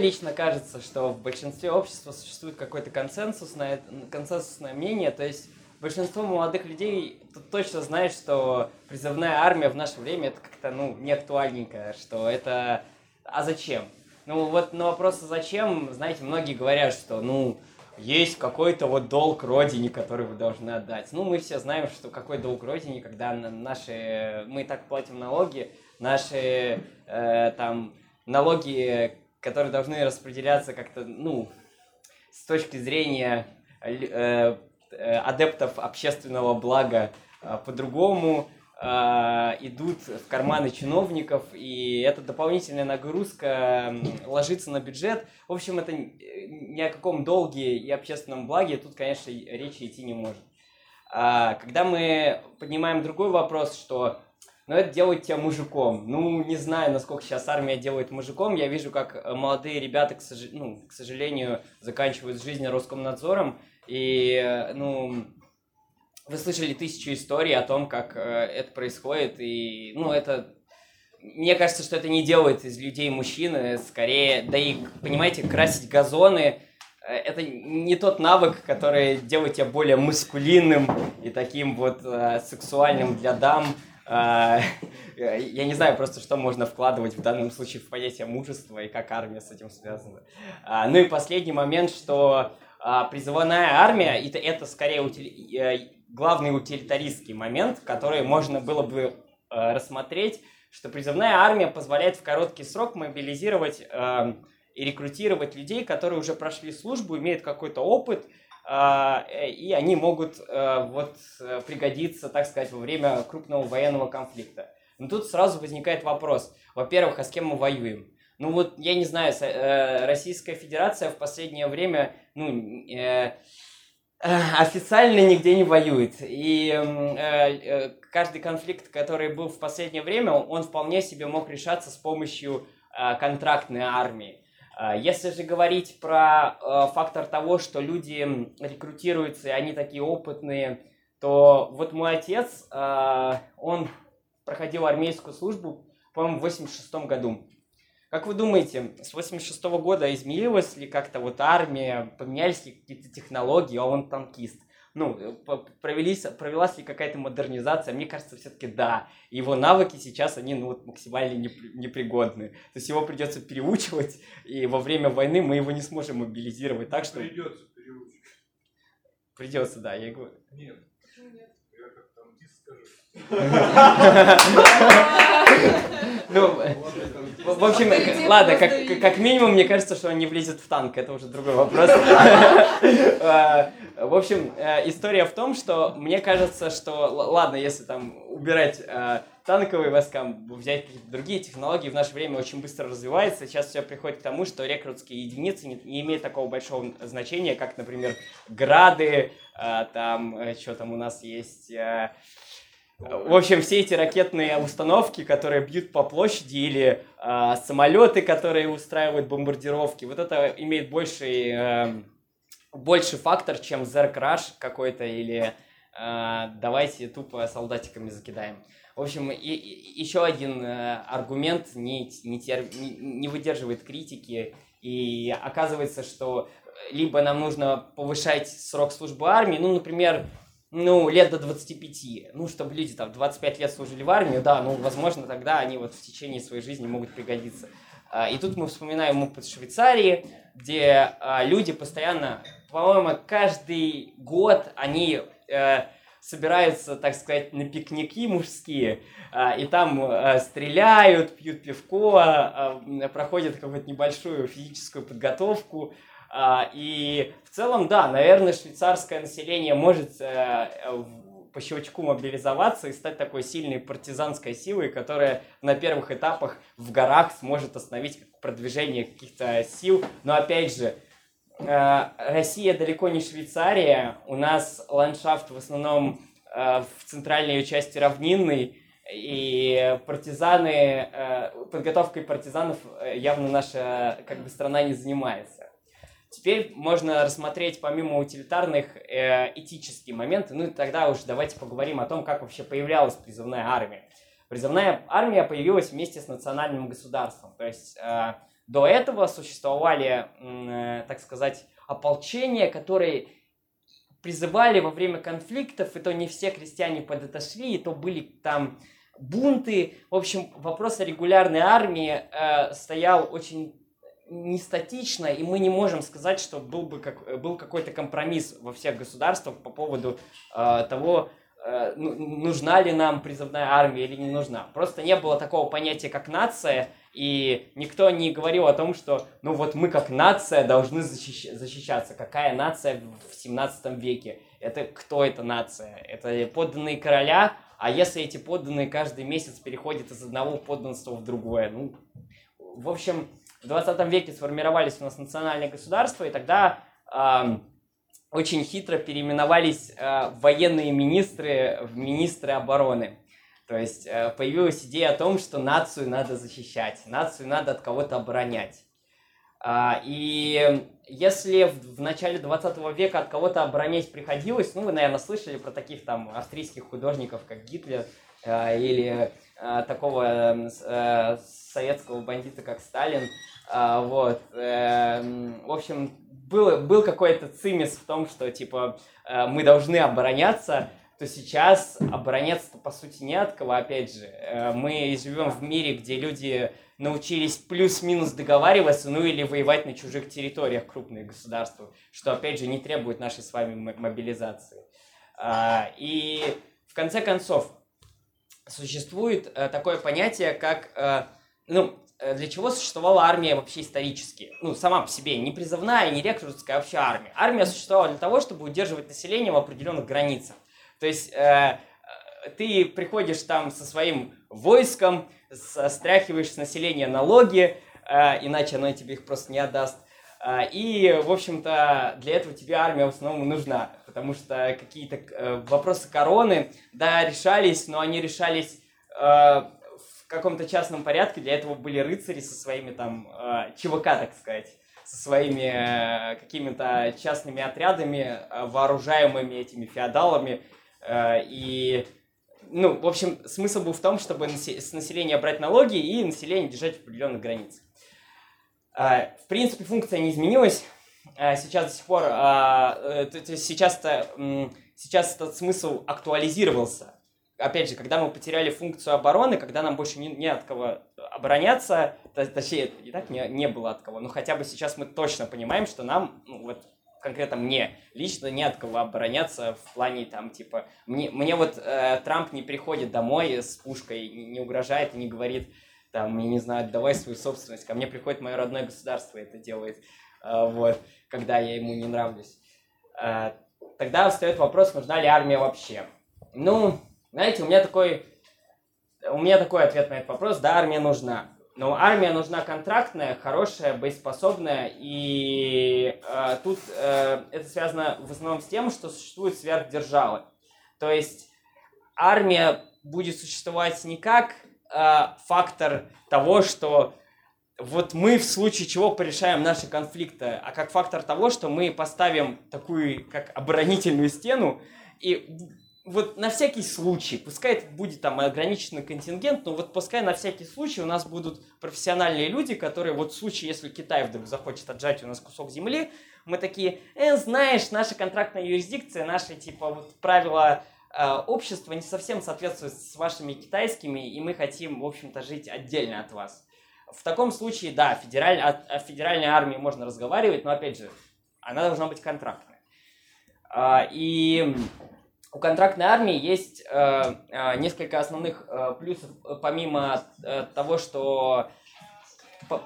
лично кажется, что в большинстве общества существует какое-то консенсусное, консенсусное мнение, то есть большинство молодых людей точно знает, что призывная армия в наше время это как-то, ну, не актуальненькое, что это... А зачем? Ну, вот на вопрос «зачем?» знаете, многие говорят, что, ну, есть какой-то вот долг родине, который вы должны отдать. Ну, мы все знаем, что какой долг родине, когда наши, мы так платим налоги, наши э, там налоги, которые должны распределяться как-то, ну, с точки зрения э, э, адептов общественного блага э, по-другому, э, идут в карманы чиновников, и эта дополнительная нагрузка ложится на бюджет. В общем, это ни о каком долге и общественном благе тут, конечно, речи идти не может. А, когда мы поднимаем другой вопрос, что ну, это делает тебя мужиком. Ну, не знаю, насколько сейчас армия делает мужиком. Я вижу, как молодые ребята, к, сож... ну, к сожалению, заканчивают жизнь Роскомнадзором. И, ну, вы слышали тысячу историй о том, как э, это происходит, и, ну, это... Мне кажется, что это не делает из людей мужчины, скорее, да и, понимаете, красить газоны, э, это не тот навык, который делает тебя более маскулинным и таким вот э, сексуальным для дам. Э, я не знаю просто, что можно вкладывать в данном случае в понятие мужества и как армия с этим связана. А, ну и последний момент, что а, призывная армия это, это скорее. Э, главный утилитаристский момент, который можно было бы э, рассмотреть, что призывная армия позволяет в короткий срок мобилизировать э, и рекрутировать людей, которые уже прошли службу, имеют какой-то опыт, и они могут э, вот э, пригодиться, так сказать, во время крупного военного конфликта. Но тут сразу возникает вопрос. Во-первых, а с кем мы воюем? Ну вот, я не знаю, э, Российская Федерация в последнее время, ну, э, официально нигде не воюет. И э, э, каждый конфликт, который был в последнее время, он вполне себе мог решаться с помощью э, контрактной армии. Э, если же говорить про э, фактор того, что люди рекрутируются, и они такие опытные, то вот мой отец, э, он проходил армейскую службу, по-моему, в 86 году. Как вы думаете, с 86 -го года изменилась ли как-то вот армия, поменялись ли какие-то технологии, а он танкист? Ну, провелись, провелась ли какая-то модернизация? Мне кажется, все-таки да. Его навыки сейчас, они ну, вот, максимально непригодны. То есть его придется переучивать, и во время войны мы его не сможем мобилизировать. Так что... Придется переучивать. Придется, да, я говорю. Нет. Нет. Я как танкист скажу. Ну, в общем, ладно, как, как минимум, мне кажется, что он не влезет в танк, это уже другой вопрос. А, в общем, э, история в том, что мне кажется, что, ладно, если там убирать э, танковые войска, взять какие-то другие технологии, в наше время очень быстро развивается. Сейчас все приходит к тому, что рекрутские единицы не, не имеют такого большого значения, как, например, грады, э, там, что там у нас есть... В общем, все эти ракетные установки, которые бьют по площади, или э, самолеты, которые устраивают бомбардировки, вот это имеет больший, э, больший фактор, чем Crash какой-то, или э, давайте тупо солдатиками закидаем. В общем, и, и, еще один э, аргумент не, не, тер, не, не выдерживает критики, и оказывается, что либо нам нужно повышать срок службы армии, ну, например, ну, лет до 25. Ну, чтобы люди там 25 лет служили в армии, да, ну, возможно, тогда они вот в течение своей жизни могут пригодиться. А, и тут мы вспоминаем опыт Швейцарии, где а, люди постоянно, по-моему, каждый год они э, собираются, так сказать, на пикники мужские, а, и там э, стреляют, пьют пивко, проходят какую-то небольшую физическую подготовку, и в целом, да, наверное, швейцарское население может э, по щелчку мобилизоваться и стать такой сильной партизанской силой, которая на первых этапах в горах сможет остановить продвижение каких-то сил. Но опять же, э, Россия далеко не Швейцария, у нас ландшафт в основном э, в центральной ее части равнинный, и партизаны, подготовкой партизанов явно наша как бы страна не занимается. Теперь можно рассмотреть помимо утилитарных э, этические моменты, ну и тогда уж давайте поговорим о том, как вообще появлялась призывная армия. Призывная армия появилась вместе с национальным государством, то есть э, до этого существовали, э, так сказать, ополчения, которые призывали во время конфликтов, и то не все крестьяне подотошли, и то были там бунты. В общем, вопрос о регулярной армии э, стоял очень не статично, и мы не можем сказать, что был бы как, был какой-то компромисс во всех государствах по поводу э, того, э, ну, нужна ли нам призывная армия или не нужна. Просто не было такого понятия, как нация, и никто не говорил о том, что ну вот мы как нация должны защищ- защищаться. Какая нация в 17 веке? Это кто эта нация? Это подданные короля, а если эти подданные каждый месяц переходят из одного подданства в другое? Ну, в общем, в 20 веке сформировались у нас национальные государства, и тогда э, очень хитро переименовались э, военные министры в министры обороны. То есть э, появилась идея о том, что нацию надо защищать, нацию надо от кого-то оборонять. А, и если в, в начале 20 века от кого-то оборонять приходилось, ну, вы, наверное, слышали про таких там австрийских художников, как Гитлер, э, или э, такого э, советского бандита, как Сталин. Э, вот. Э, в общем, был, был какой-то цимис в том, что, типа, э, мы должны обороняться, то сейчас обороняться по сути не от кого, опять же. Э, мы живем в мире, где люди научились плюс-минус договариваться, ну или воевать на чужих территориях крупных государств, что, опять же, не требует нашей с вами мобилизации. А, и, в конце концов, существует э, такое понятие, как, э, ну, для чего существовала армия вообще исторически? Ну, сама по себе, не призывная, не рекрутская, а вообще армия. Армия существовала для того, чтобы удерживать население в определенных границах. То есть ты приходишь там со своим войском, стряхиваешь с населения налоги, э, иначе оно тебе их просто не отдаст. Э, и, в общем-то, для этого тебе армия в основном нужна, потому что какие-то э, вопросы короны, да, решались, но они решались в каком-то частном порядке, для этого были рыцари со своими там ЧВК, так сказать, со своими какими-то частными отрядами, вооружаемыми этими феодалами, и ну, в общем, смысл был в том, чтобы с населения брать налоги и население держать в определенных границах. А, в принципе, функция не изменилась. А, сейчас до сих пор, э, сейчас-то, сейчас этот смысл актуализировался. Опять же, когда мы потеряли функцию обороны, когда нам больше не, не от кого обороняться, точнее, и так не, не было от кого, но хотя бы сейчас мы точно понимаем, что нам, ну, вот конкретно мне лично не от кого обороняться в плане там типа мне мне вот э, Трамп не приходит домой с пушкой не угрожает и не говорит там я не знаю давай свою собственность ко мне приходит мое родное государство это делает э, вот когда я ему не нравлюсь. Э, тогда встает вопрос нужна ли армия вообще. Ну знаете у меня такой у меня такой ответ на этот вопрос. Да армия нужна. Но армия нужна контрактная, хорошая, боеспособная, и э, тут э, это связано в основном с тем, что существуют сверхдержавы. То есть армия будет существовать не как э, фактор того, что вот мы в случае чего порешаем наши конфликты, а как фактор того, что мы поставим такую как оборонительную стену и вот на всякий случай, пускай это будет там ограниченный контингент, но вот пускай на всякий случай у нас будут профессиональные люди, которые вот в случае, если Китай вдруг захочет отжать у нас кусок земли, мы такие, э, знаешь, наша контрактная юрисдикция, наши типа вот правила э, общества не совсем соответствуют с вашими китайскими, и мы хотим, в общем-то, жить отдельно от вас. В таком случае, да, федераль, о, о федеральной армии можно разговаривать, но опять же, она должна быть контрактной. А, и у контрактной армии есть э, э, несколько основных э, плюсов, э, помимо э, того, что по,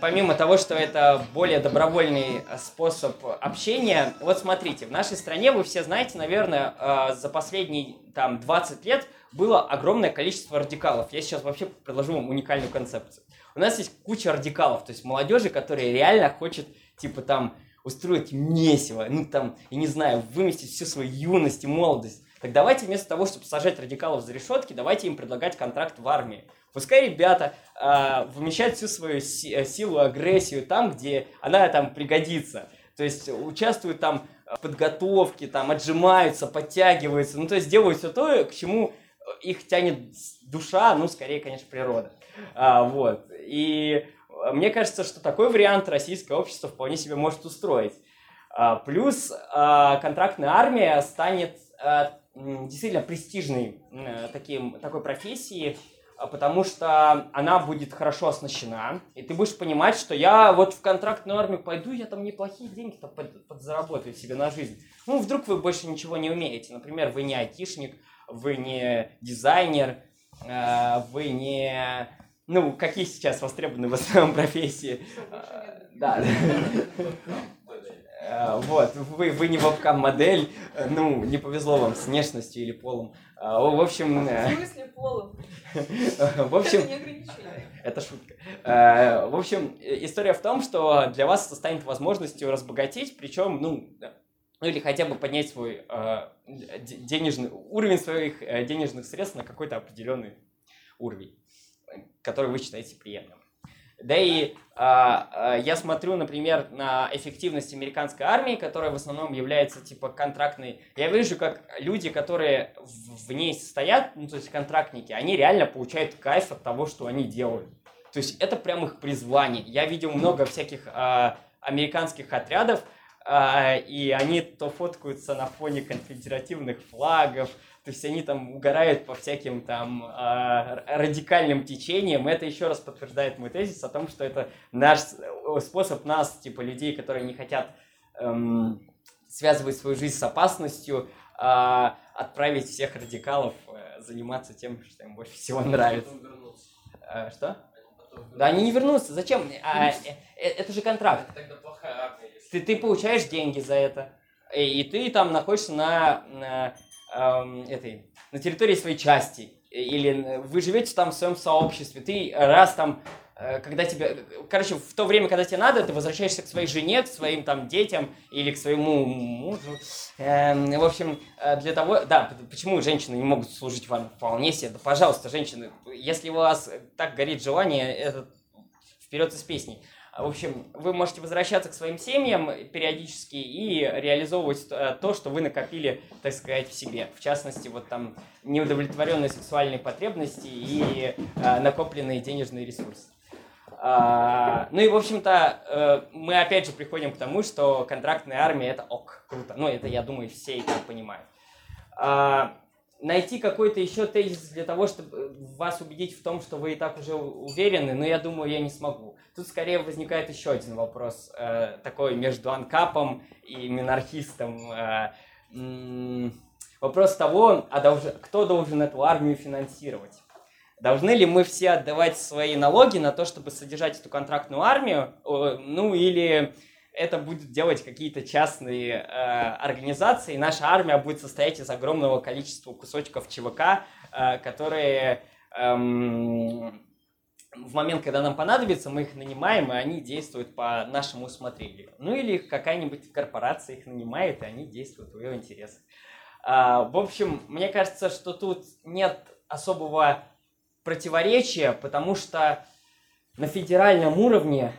помимо того, что это более добровольный способ общения. Вот смотрите, в нашей стране вы все знаете, наверное, э, за последние там 20 лет было огромное количество радикалов. Я сейчас вообще предложу вам уникальную концепцию. У нас есть куча радикалов, то есть молодежи, которая реально хочет типа там устроить месиво, ну там, я не знаю, выместить всю свою юность и молодость. Так давайте вместо того, чтобы сажать радикалов за решетки, давайте им предлагать контракт в армии. Пускай ребята э, вымещают всю свою си- э, силу, агрессию там, где она там пригодится. То есть участвуют там в подготовке, там отжимаются, подтягиваются. Ну, то есть делают все то, к чему их тянет душа, ну, скорее, конечно, природа. А, вот. И мне кажется, что такой вариант российское общество вполне себе может устроить. А, плюс а, контрактная армия станет а, действительно престижной а, таким, такой профессией, потому что она будет хорошо оснащена, и ты будешь понимать, что я вот в контрактную армию пойду, я там неплохие деньги-то под, подзаработаю себе на жизнь. Ну, вдруг вы больше ничего не умеете. Например, вы не айтишник, вы не дизайнер, э, вы не... Ну, какие сейчас востребованы в основном профессии? Да. Э, вот, вы, вы не вебкам-модель, ну, не повезло вам с внешностью или полом. А, в общем... В смысле полом? В общем... Это не ограничение. Это шутка. Э, в общем, история в том, что для вас это станет возможностью разбогатеть, причем, ну, ну или хотя бы поднять свой э, денежный уровень своих э, денежных средств на какой-то определенный уровень, который вы считаете приемлемым. Да и а, я смотрю, например, на эффективность американской армии, которая в основном является типа контрактной. Я вижу, как люди, которые в, ней состоят, ну то есть контрактники, они реально получают кайф от того, что они делают. То есть это прям их призвание. Я видел много всяких а, американских отрядов, а, и они то фоткаются на фоне конфедеративных флагов, то есть они там угорают по всяким там э, радикальным течениям. Это еще раз подтверждает мой тезис о том, что это наш способ нас, типа людей, которые не хотят эм, связывать свою жизнь с опасностью, э, отправить всех радикалов э, заниматься тем, что им больше всего нравится. Э, что? Да, они не вернутся. Зачем? А, это же контракт. Ты, ты получаешь деньги за это. И, и ты там находишься на, на этой, на территории своей части, или вы живете там в своем сообществе, ты раз там, э, когда тебе, короче, в то время, когда тебе надо, ты возвращаешься к своей жене, к своим там детям или к своему мужу. Эм, в общем, э, для того, да, почему женщины не могут служить вам вполне себе, да, пожалуйста, женщины, если у вас так горит желание, это вперед из песни. В общем, вы можете возвращаться к своим семьям периодически и реализовывать э, то, что вы накопили, так сказать, в себе. В частности, вот там неудовлетворенные сексуальные потребности и э, накопленные денежные ресурсы. А, ну и, в общем-то, э, мы опять же приходим к тому, что контрактная армия это ок, круто. Ну, это, я думаю, все это понимают. А, найти какой-то еще тезис для того, чтобы вас убедить в том, что вы и так уже уверены, но я думаю, я не смогу. Тут скорее возникает еще один вопрос, э, такой между анкапом и минархистом. Э, вопрос того, а долж... кто должен эту армию финансировать? Должны ли мы все отдавать свои налоги на то, чтобы содержать эту контрактную армию? Ну или это будет делать какие-то частные э, организации. Наша армия будет состоять из огромного количества кусочков ЧВК, э, которые эм, в момент, когда нам понадобится, мы их нанимаем, и они действуют по нашему усмотрению. Ну или какая-нибудь корпорация их нанимает, и они действуют в ее интересах. А, в общем, мне кажется, что тут нет особого противоречия, потому что на федеральном уровне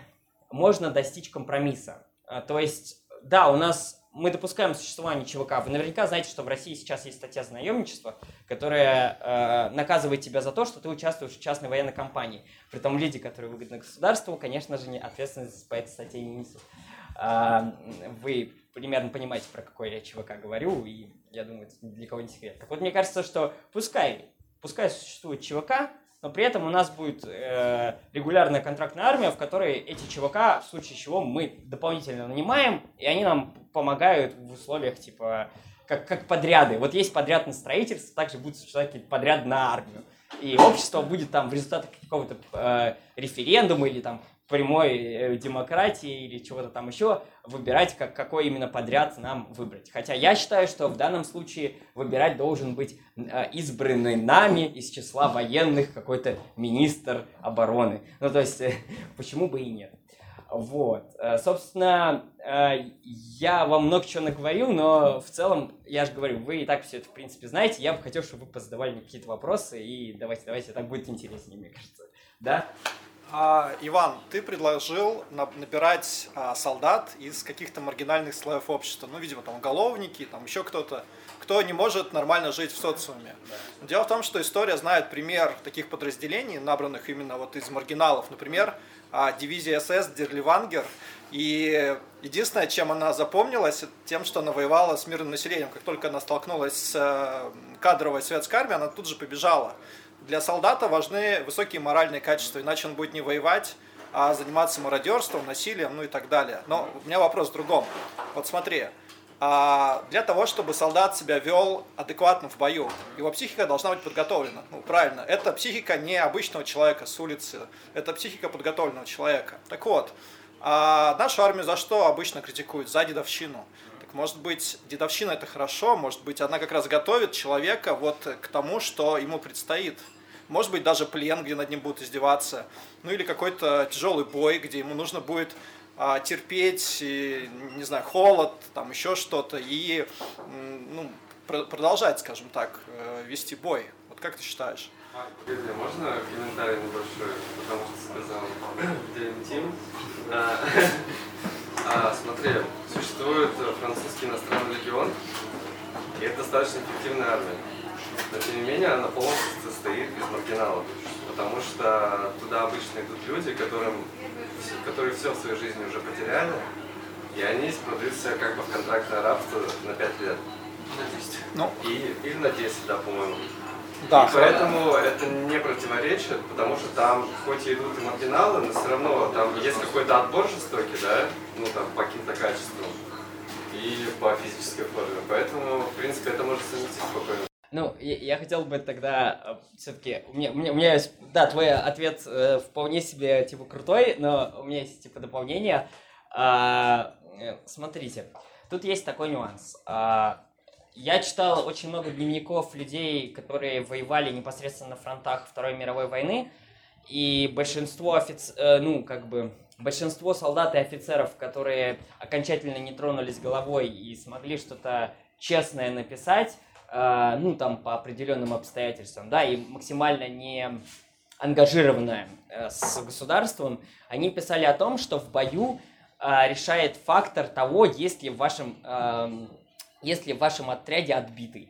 можно достичь компромисса. А, то есть, да, у нас мы допускаем существование ЧВК. Вы наверняка знаете, что в России сейчас есть статья за наемничество, которая э, наказывает тебя за то, что ты участвуешь в частной военной кампании. При том люди, которые выгодны государству, конечно же, не ответственность по этой статье не несут. Э, вы примерно понимаете, про какой я ЧВК говорю, и я думаю, это для кого не секрет. Так вот, мне кажется, что пускай, пускай существует ЧВК, но при этом у нас будет э, регулярная контрактная армия, в которой эти ЧВК, в случае чего, мы дополнительно нанимаем, и они нам помогают в условиях, типа, как, как подряды. Вот есть подряд на строительство, также будет существовать подряд на армию. И общество будет там в результате какого-то э, референдума или там прямой э, демократии или чего-то там еще выбирать, как, какой именно подряд нам выбрать. Хотя я считаю, что в данном случае выбирать должен быть э, избранный нами из числа военных какой-то министр обороны. Ну, то есть, почему бы и нет. Вот. Э, Собственно, я вам много чего наговорил, но в целом, я же говорю, вы и так все это, в принципе, знаете. Я бы хотел, чтобы вы позадавали мне какие-то вопросы, и давайте, давайте, так будет интереснее, мне кажется. Да? А, Иван, ты предложил на- набирать а, солдат из каких-то маргинальных слоев общества. Ну, видимо, там уголовники, там еще кто-то, кто не может нормально жить в социуме. Но Дело в том, что история знает пример таких подразделений, набранных именно вот из маргиналов. Например, а, дивизия СС Дерливангер. И единственное, чем она запомнилась, тем, что она воевала с мирным населением. Как только она столкнулась с э, кадровой светской армией, она тут же побежала. Для солдата важны высокие моральные качества, иначе он будет не воевать, а заниматься мародерством, насилием, ну и так далее. Но у меня вопрос в другом. Вот смотри, а для того, чтобы солдат себя вел адекватно в бою, его психика должна быть подготовлена. Ну, правильно, это психика не обычного человека с улицы, это психика подготовленного человека. Так вот, а нашу армию за что обычно критикуют? За дедовщину. Так может быть, дедовщина это хорошо, может быть, она как раз готовит человека вот к тому, что ему предстоит. Может быть, даже плен, где над ним будут издеваться. Ну или какой-то тяжелый бой, где ему нужно будет а, терпеть, и, не знаю, холод, там еще что-то, и ну, про- продолжать, скажем так, э, вести бой. Вот как ты считаешь? А, Погоди, можно комментарий небольшой, потому что сказал Дилентим. А, а, смотри, существует французский иностранный легион, и это достаточно эффективная армия. Но тем не менее она полностью состоит из маргиналов, потому что туда обычно идут люди, которым, которые все в своей жизни уже потеряли, и они продают себя как бы в контрактное рабство на 5 лет. Ну, И, или на 10, да, по-моему. да. И поэтому это не противоречит, потому что там хоть и идут и маргиналы, но все равно там есть какой-то отбор жестокий, да, ну там по каким-то качествам и по физической форме. Поэтому, в принципе, это может совместить спокойно. Ну, я, я хотел бы тогда все-таки... У меня, у, меня, у меня есть... Да, твой ответ э, вполне себе, типа, крутой, но у меня есть, типа, дополнение. А, э, смотрите, тут есть такой нюанс. А, я читал очень много дневников людей, которые воевали непосредственно на фронтах Второй мировой войны, и большинство офиц... э, ну, как бы, большинство солдат и офицеров, которые окончательно не тронулись головой и смогли что-то честное написать, э, ну, там, по определенным обстоятельствам, да, и максимально не ангажированная э, с государством, они писали о том, что в бою э, решает фактор того, есть ли в вашем, эм, есть ли в вашем отряде отбитый.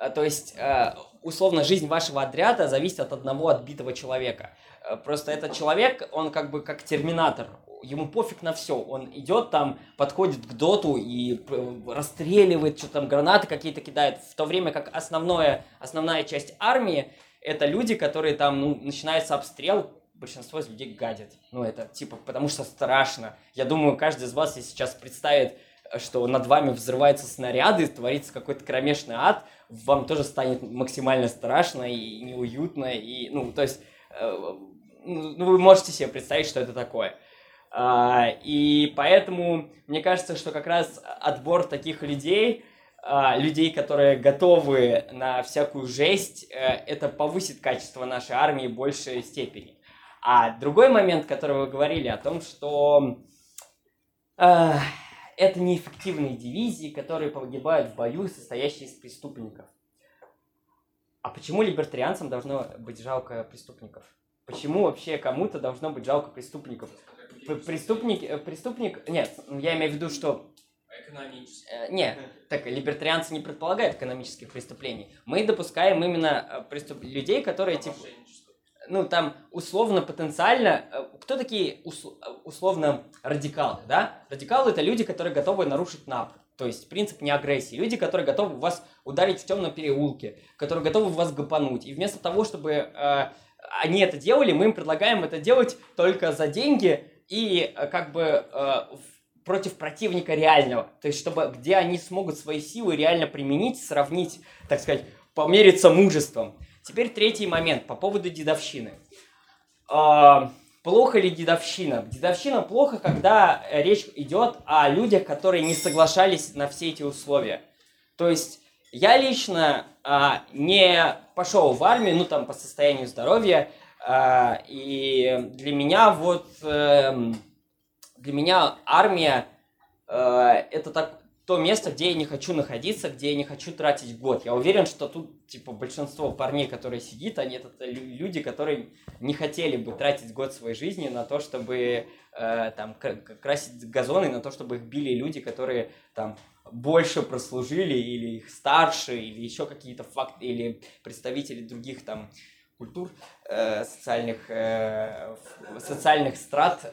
Э, То есть, э, условно, жизнь вашего отряда зависит от одного отбитого человека. Э, Просто этот человек, он как бы как терминатор. Ему пофиг на все. Он идет там, подходит к доту и э, расстреливает, что там гранаты какие-то кидает. В то время как основное, основная часть армии это люди, которые там, ну, начинается обстрел, большинство из людей гадят. Ну, это типа, потому что страшно. Я думаю, каждый из вас, если сейчас представит, что над вами взрываются снаряды, творится какой-то кромешный ад, вам тоже станет максимально страшно и неуютно. И, ну, то есть, э, ну, вы можете себе представить, что это такое. А, и поэтому мне кажется, что как раз отбор таких людей, а, людей, которые готовы на всякую жесть, э, это повысит качество нашей армии в большей степени. А другой момент, который вы говорили о том, что э, это неэффективные дивизии, которые погибают в бою, состоящие из преступников. А почему либертарианцам должно быть жалко преступников? Почему вообще кому-то должно быть жалко преступников? Преступник, э, преступник, нет, я имею в виду, что Экономически. Э, Нет, так, либертарианцы не предполагают экономических преступлений. Мы допускаем именно э, преступ... людей, которые, типа, ну, там, условно, потенциально... Кто такие ус- э, условно радикалы, да? Радикалы — это люди, которые готовы нарушить НАП. То есть принцип неагрессии. Люди, которые готовы вас ударить в темном переулке, которые готовы вас гопануть. И вместо того, чтобы э, они это делали, мы им предлагаем это делать только за деньги и э, как бы э, против противника реального. То есть, чтобы где они смогут свои силы реально применить, сравнить, так сказать, помериться мужеством. Теперь третий момент по поводу дедовщины. А, плохо ли дедовщина? Дедовщина плохо, когда э, речь идет о людях, которые не соглашались на все эти условия. То есть я лично а, не пошел в армию, ну там по состоянию здоровья, а, и для меня вот эм, для меня армия э, это так то место, где я не хочу находиться, где я не хочу тратить год. Я уверен, что тут, типа, большинство парней, которые сидит, они это лю- люди, которые не хотели бы тратить год своей жизни на то, чтобы э, там красить газоны, на то, чтобы их били люди, которые там больше прослужили, или их старше, или еще какие-то факты, или представители других там культур, э, социальных, э, социальных страт, э,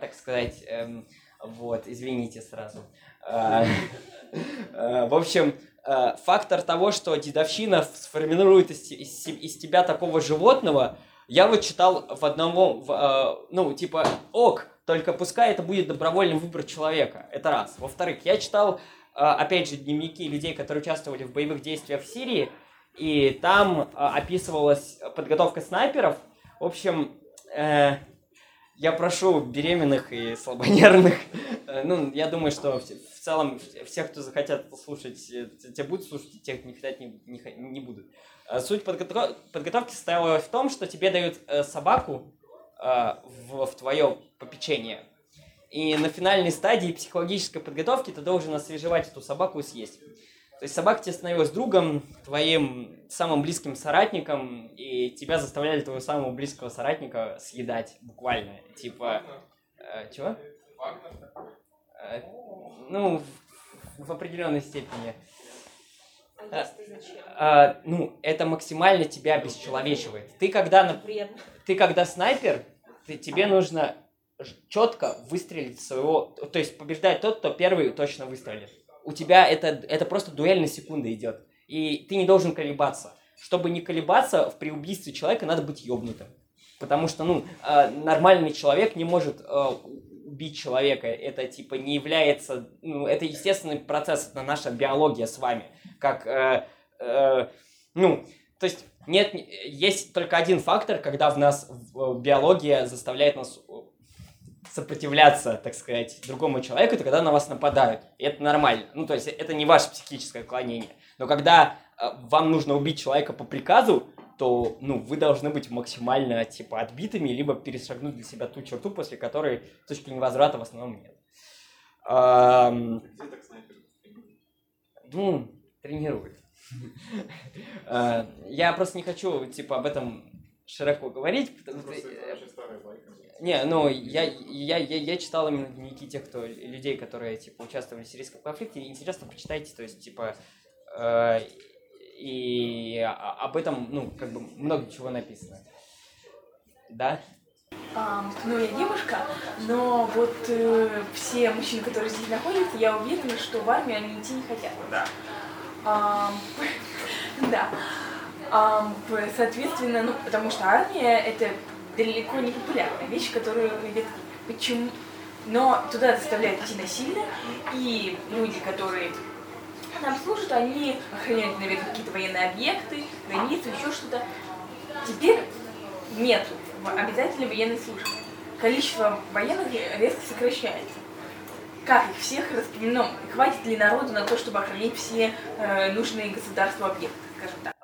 так сказать, эм, вот, извините сразу. Э, э, В общем, э, фактор того, что дедовщина сформирует из, из из тебя такого животного, я вот читал в одном, в, э, ну, типа, ок, только пускай это будет добровольный выбор человека. Это раз. Во-вторых, я читал, э, опять же, дневники людей, которые участвовали в боевых действиях в Сирии, и там э, описывалась подготовка снайперов. В общем, э, я прошу беременных и слабонервных, э, ну, я думаю, что в, целом всех, кто захотят слушать, э, те те будут слушать, тех, не хотят, не, не, не будут. Э, Суть подготов- подготовки состояла в том, что тебе дают э, собаку э, в, в твое попечение. И на финальной стадии психологической подготовки ты должен освежевать эту собаку и съесть. То есть собака тебе становилась другом, твоим самым близким соратником, и тебя заставляли твоего самого близкого соратника съедать, буквально. Типа... э, чего? Э, ну, в, в определенной степени. А? А, ну, это максимально тебя обесчеловечивает. Ты когда, на- ты когда снайпер, ты, тебе нужно четко выстрелить своего... То есть побеждает тот, кто первый точно выстрелит. У тебя это, это просто дуэль на секунду идет. И ты не должен колебаться. Чтобы не колебаться, в- при убийстве человека надо быть ёбнутым. Потому что, ну, э, нормальный человек не может э, убить человека. Это, типа, не является... Ну, это естественный процесс, это наша биология с вами. Как, э, э, ну, то есть, нет, есть только один фактор, когда в нас в- биология заставляет нас э, сопротивляться, так сказать, другому человеку, это когда на вас нападают. И это нормально. Ну, то есть, это не ваше психическое отклонение. Но когда э, вам нужно убить человека по приказу, то, ну, вы должны быть максимально, типа, отбитыми, либо перешагнуть для себя ту черту, после которой точки невозврата в основном нет. Ам, Где так снайпер? ну, тренирует. А, Я просто не хочу, типа, об этом широко говорить. Просто это очень старая байка. Не, ну, я, я, я, я читал именно дневники тех, кто, людей, которые, типа, участвовали в сирийском конфликте. Интересно, почитайте, то есть, типа, э, и об этом, ну, как бы, много чего написано. Да? Ам, ну, я девушка, но вот э, все мужчины, которые здесь находятся, я уверена, что в армию они идти не хотят. Да. Ам, да. П- соответственно, ну, потому что армия это далеко не популярная вещь, которую любят почему. Но туда заставляют идти насильно, и люди, которые там служат, они охраняют, наверное, какие-то военные объекты, границу, еще что-то. Теперь нету обязательной военной службы. Количество военных резко сокращается. Как их всех распределено? Хватит ли народу на то, чтобы охранять все э, нужные государству объекты, скажем так?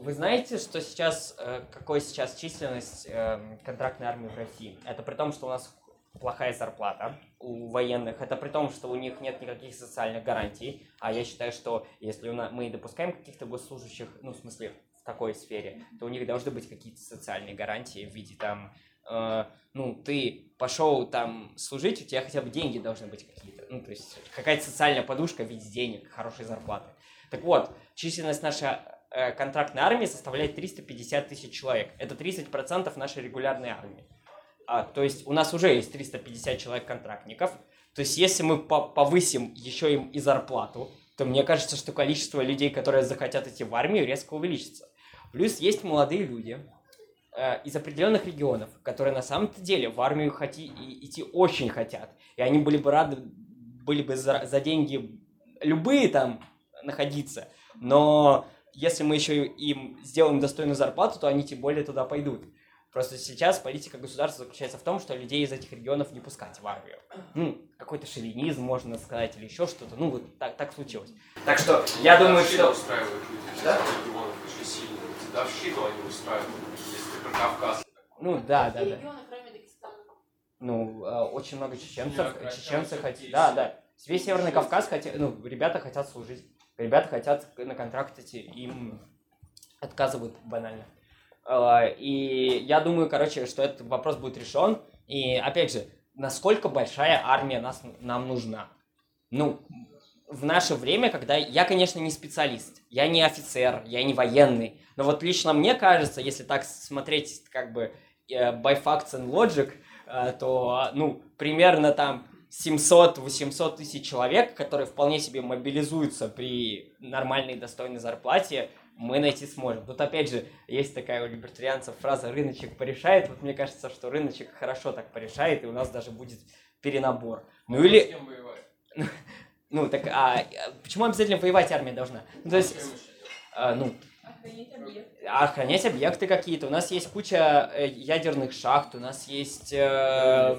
Вы знаете, что сейчас, э, какой сейчас численность эм, контрактной армии в России? Это при том, что у нас плохая зарплата у военных, это при том, что у них нет никаких социальных гарантий, а я считаю, что если мы допускаем каких-то госслужащих, ну, в смысле, в такой сфере, то у них должны быть какие-то социальные гарантии в виде там, э, ну, ты пошел там служить, у тебя хотя бы деньги должны быть какие-то, ну, то есть какая-то социальная подушка в виде денег, хорошей зарплаты. Так вот, численность нашей э, контрактной армии составляет 350 тысяч человек. Это 30% нашей регулярной армии. А, то есть у нас уже есть 350 человек контрактников. То есть если мы по- повысим еще им и зарплату, то мне кажется, что количество людей, которые захотят идти в армию, резко увеличится. Плюс есть молодые люди э, из определенных регионов, которые на самом-то деле в армию хоти- и- идти очень хотят. И они были бы рады, были бы за, за деньги любые там находиться. Но если мы еще им сделаем достойную зарплату, то они тем более туда пойдут. Просто сейчас политика государства заключается в том, что людей из этих регионов не пускать в армию. Ну, какой-то шовинизм, можно сказать, или еще что-то. Ну, вот так, так случилось. Так что, я думаю, Дедовщину что... устраивают люди из Да? регионов очень сильно. Дедовщину они устраивают, если ты про Кавказ. Ну, да, да, да. Регионы, кроме Дагестана. Ну, э, очень много чеченцев, чеченцы хотят, да, да. Весь Северный Кавказ хотят, ну, ребята хотят служить, ребята хотят на контракт идти, им отказывают банально. Э, И я думаю, короче, что этот вопрос будет решен. И опять же, насколько большая армия нас, нам нужна? Ну, в наше время, когда я, конечно, не специалист, я не офицер, я не военный, но вот лично мне кажется, если так смотреть как бы э, by facts and logic, э, то, ну, примерно там 700-800 тысяч человек, которые вполне себе мобилизуются при нормальной достойной зарплате, мы найти сможем. Тут опять же есть такая у либертарианцев фраза «рыночек порешает». Вот мне кажется, что рыночек хорошо так порешает, и у нас даже будет перенабор. Ну или, С кем воевать? ну так, а, почему обязательно воевать армия должна? Ну, то есть, а, ну, Охранять объект. охранять объекты какие-то. У нас есть куча э, ядерных шахт, у нас есть... э,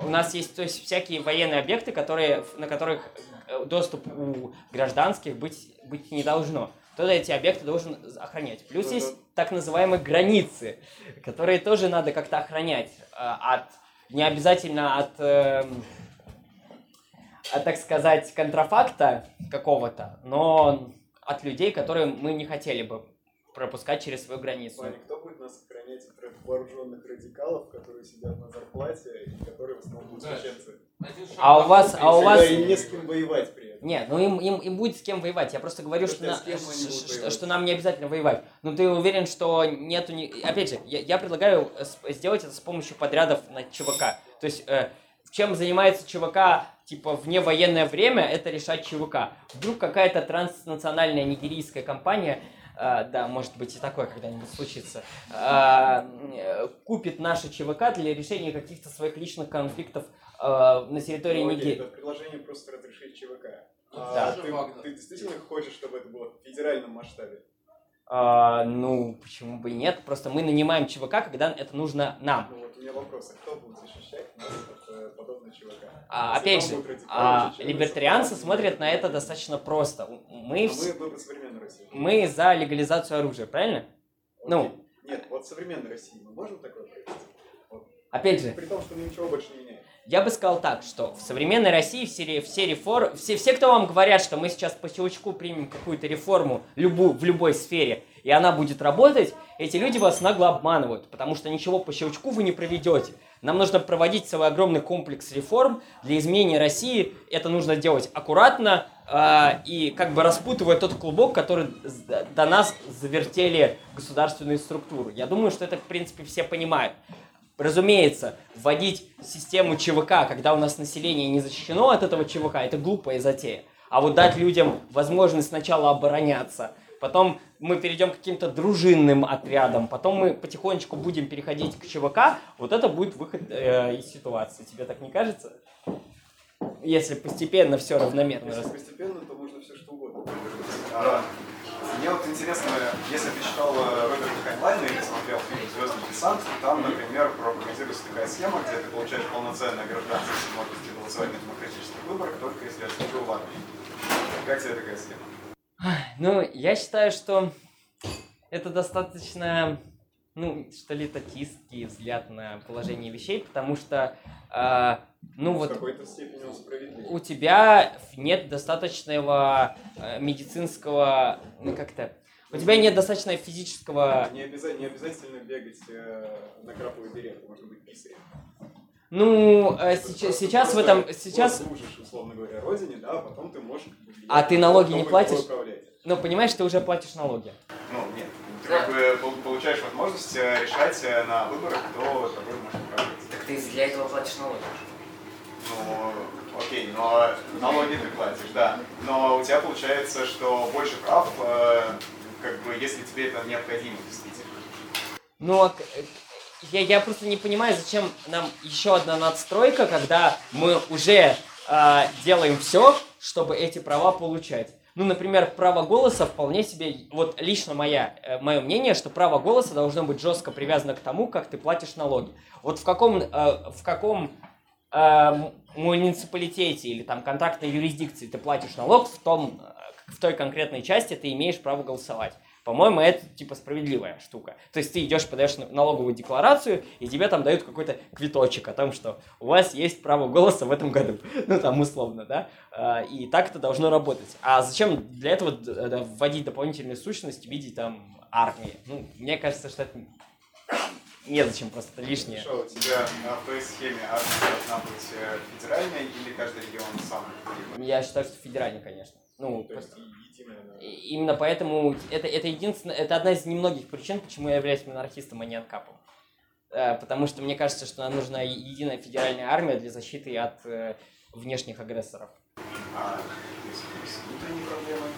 у нас есть, то есть, всякие военные объекты, которые, на которых э, доступ у гражданских быть, быть не должно. Кто-то эти объекты должен охранять. Плюс есть так называемые границы, которые тоже надо как-то охранять. э, от, не обязательно от, эм, от, так сказать, контрафакта какого-то, но от людей, которые мы не хотели бы пропускать через свою границу. Ваня, кто будет нас от вооруженных радикалов, которые сидят на зарплате и которые в основном будут Да. чеченцы? А у вас- а у и вас- им не с кем воевать при этом. Нет, ну им, им, им будет с кем воевать. Я просто говорю, что, на- воевать? что нам не обязательно воевать. Но ты уверен, что нету... Ни... Опять же, я, я предлагаю сделать это с помощью подрядов на ЧВК. То есть, э, чем занимается ЧВК, типа, вне военное время, это решать ЧВК. Вдруг какая-то транснациональная нигерийская компания э, да, может быть и такое когда-нибудь случится, э, купит наши ЧВК для решения каких-то своих личных конфликтов э, на территории Ну, Нигерии. Это предложение просто разрешить ЧВК. А да. ты, Вагнер. ты действительно хочешь, чтобы это было в федеральном масштабе? А, ну, почему бы и нет? Просто мы нанимаем ЧВК, когда это нужно нам. Ну у меня вопрос, а кто будет защищать нас от э, подобной ЧВК? А, опять же, а, либертарианцы смотрят на это то- достаточно просто. А Мы, вс- мы России. мы за легализацию оружия, правильно? ну. Окей. Нет, вот в современной России мы можем такое провести? Опять же, При том, что мы ничего больше не меняем. я бы сказал так, что в современной России все, все реформы, все, все, кто вам говорят, что мы сейчас по щелчку примем какую-то реформу любую, в любой сфере, и она будет работать, эти люди вас нагло обманывают, потому что ничего по щелчку вы не проведете. Нам нужно проводить целый огромный комплекс реформ для изменения России. Это нужно делать аккуратно э, и как бы распутывая тот клубок, который до нас завертели государственные структуры. Я думаю, что это, в принципе, все понимают. Разумеется, вводить систему ЧВК, когда у нас население не защищено от этого ЧВК, это глупая затея. А вот дать людям возможность сначала обороняться, потом мы перейдем к каким-то дружинным отрядам, потом мы потихонечку будем переходить к ЧВК, вот это будет выход э, из ситуации. Тебе так не кажется? Если постепенно все равномерно Если постепенно, то можно все что угодно. А, Мне вот интересно, если ты читал э, Роберта Хайнлайна или смотрел фильм «Звездный десант», там, например, пропагандируется такая схема, где ты получаешь полноценное гражданство с возможностью голосовать на демократических выборах, только если отслужил в армии. Как тебе такая схема? Ну, я считаю, что это достаточно, ну, что ли, татистский взгляд на положение вещей, потому что, э, ну В вот, какой-то степени он справедлив. у тебя нет достаточного э, медицинского, ну как-то, у тебя нет достаточно физического, Не, обяза- не обязательно бегать э, на краповый берег, можно быть писарем. ну, э, Просто- сейчас, сейчас в этом, сейчас, служишь, условно говоря, родине, да, а потом ты можешь... А ты на налоги не платишь? управлять. Ну, понимаешь, ты уже платишь налоги. Ну, нет. Ты как бы пол- получаешь возможность э, решать э, на выборах, кто тобой может управлять. Так ты для этого платишь налоги. Ну, окей, но налоги ты платишь, да. Но у тебя получается, что больше прав, э, как бы, если тебе это необходимо, действительно. Ну, а э, я, я просто не понимаю, зачем нам еще одна надстройка, когда мы уже а, делаем все, чтобы эти права получать. Ну, например, право голоса вполне себе, вот лично моя, э, мое мнение, что право голоса должно быть жестко привязано к тому, как ты платишь налоги. Вот в каком, э, в каком э, муниципалитете или там контрактной юрисдикции ты платишь налог, в, том, в той конкретной части ты имеешь право голосовать. По-моему, это типа справедливая штука. То есть ты идешь, подаешь налоговую декларацию, и тебе там дают какой-то квиточек о том, что у вас есть право голоса в этом году. Ну, там условно, да? А, и так это должно работать. А зачем для этого вводить дополнительные сущности в виде там армии? Ну, мне кажется, что это незачем, просто лишнее. Хорошо, у тебя в твоей схеме армия должна быть э, федеральная или каждый регион сам? Я считаю, что федеральная, конечно. Ну, То есть. Именно поэтому это, это единственное, это одна из немногих причин, почему я являюсь монархистом, а не анкапом. Э, потому что мне кажется, что нам нужна единая федеральная армия для защиты от э, внешних агрессоров. А с внутренними проблемами?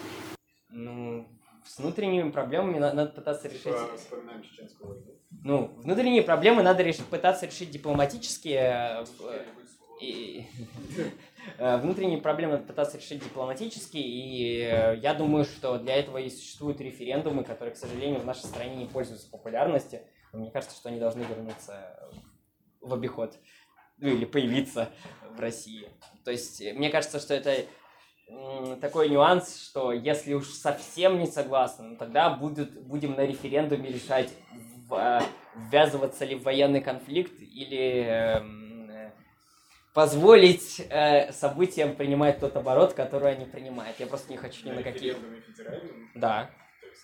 Ну, с внутренними проблемами надо, пытаться решить. Типа, вспоминаем чеченскую войну. Ну, внутренние проблемы надо решить, пытаться решить дипломатически. Э, и, внутренние проблемы надо пытаться решить дипломатически, и э, я думаю, что для этого и существуют референдумы, которые, к сожалению, в нашей стране не пользуются популярностью. Но мне кажется, что они должны вернуться в обиход, ну или появиться в России. То есть, мне кажется, что это такой нюанс, что если уж совсем не согласны, ну, тогда будет, будем на референдуме решать, ввязываться ли в военный конфликт или э, позволить э, событиям принимать тот оборот, который они принимают. Я просто не хочу ни на, на какие... Да. То есть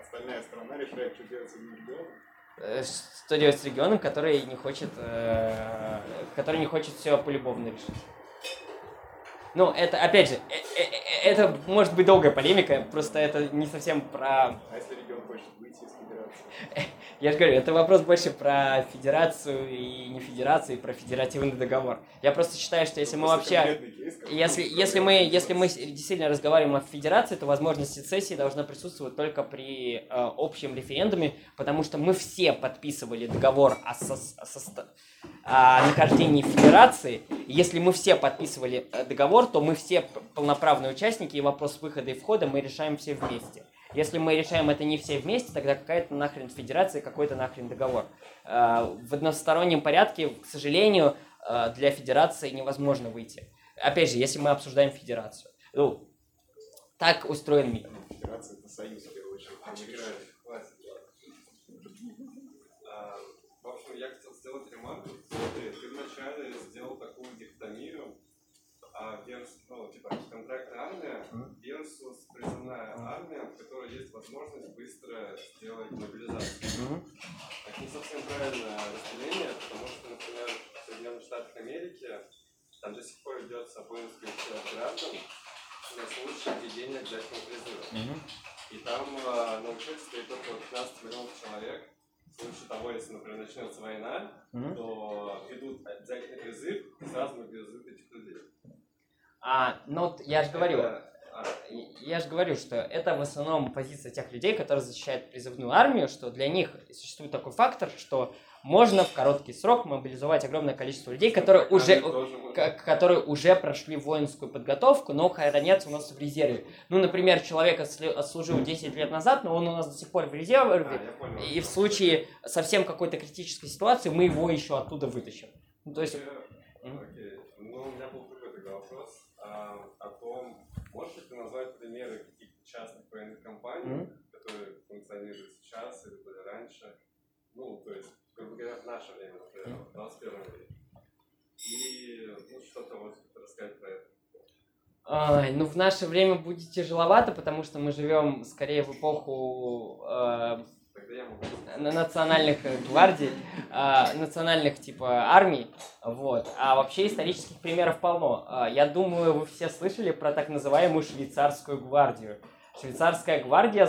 остальная страна решает, что делать с этим регионом? Э, что делать с регионом, который не хочет, э, который не хочет все полюбовно решить. Ну, это, опять же, э, э, это может быть долгая полемика, просто это не совсем про... А если регион хочет выйти из федерации? Я же говорю, это вопрос больше про федерацию и не федерацию, и про федеративный договор. Я просто считаю, что если мы вообще... Если, если, мы, если мы действительно разговариваем о федерации, то возможность сессии должна присутствовать только при э, общем референдуме, потому что мы все подписывали договор о, со, со, о нахождении федерации. Если мы все подписывали э, договор, то мы все полноправные участники, и вопрос выхода и входа мы решаем все вместе. Если мы решаем это не все вместе, тогда какая-то нахрен федерация, какой-то нахрен договор. Э, в одностороннем порядке, к сожалению, э, для федерации невозможно выйти. Опять же, если мы обсуждаем федерацию. Ну, так устроен мир. Федерация это союз, в первую очередь. А, в общем, я хотел сделать ремарку. Смотри, ты вначале сделал такую дихотомию, а, ну, типа, контрактная армия versus призывная армия, в которой есть возможность быстро сделать мобилизацию. Это не совсем правильное разделение, потому что, например, в Соединенных Штатах Америки там до сих пор ведется воинский граждан на случай введения обязательного призыва. И там э, на учете стоит около 15 миллионов человек. В случае того, если, например, начнется война, то ведут обязательный призыв и сразу мобилизуют этих людей. А, ну, я же говорю, это я же говорю, что это в основном позиция тех людей, которые защищают призывную армию, что для них существует такой фактор, что можно в короткий срок мобилизовать огромное количество людей, которые уже, которые уже прошли воинскую подготовку, но хранятся у нас в резерве. Ну, например, человек отслужил 10 лет назад, но он у нас до сих пор в резерве, а, и в случае совсем какой-то критической ситуации мы его еще оттуда вытащим. Ну, то есть... Окей. Ну, у меня был такой тогда вопрос а, о том, Можешь ли ты назвать примеры каких-то частных военных компаний, mm-hmm. которые функционируют сейчас или были раньше? Ну, то есть, грубо говоря, в наше время, например, в 21 веке. И ну, что-то вот рассказать про это. Ай, ну, в наше время будет тяжеловато, потому что мы живем скорее в эпоху э, национальных гвардий, э, национальных типа армий, вот. А вообще исторических примеров полно. Э, я думаю, вы все слышали про так называемую швейцарскую гвардию. Швейцарская гвардия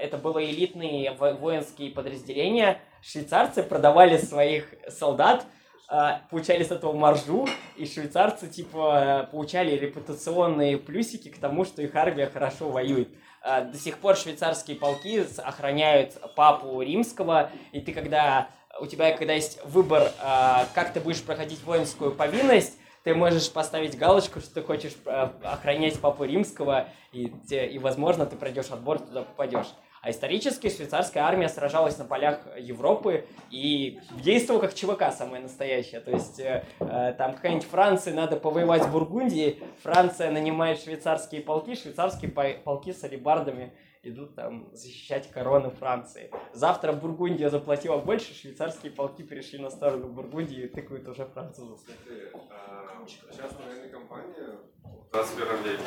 это было элитные воинские подразделения. Швейцарцы продавали своих солдат а, получали с этого маржу, и швейцарцы, типа, получали репутационные плюсики к тому, что их армия хорошо воюет. А, до сих пор швейцарские полки охраняют папу римского, и ты когда, у тебя когда есть выбор, а, как ты будешь проходить воинскую повинность, ты можешь поставить галочку, что ты хочешь охранять папу римского, и, и возможно, ты пройдешь отбор, туда попадешь. А исторически швейцарская армия сражалась на полях Европы и действовала как ЧВК самая настоящая. То есть э, э, там какая-нибудь Франция, надо повоевать в Бургундии, Франция нанимает швейцарские полки, швейцарские полки с алибардами идут там защищать корону Франции. Завтра Бургундия заплатила больше, швейцарские полки перешли на сторону Бургундии и тыкают уже французов. Смотри, а, частная военная компания в 21 веке,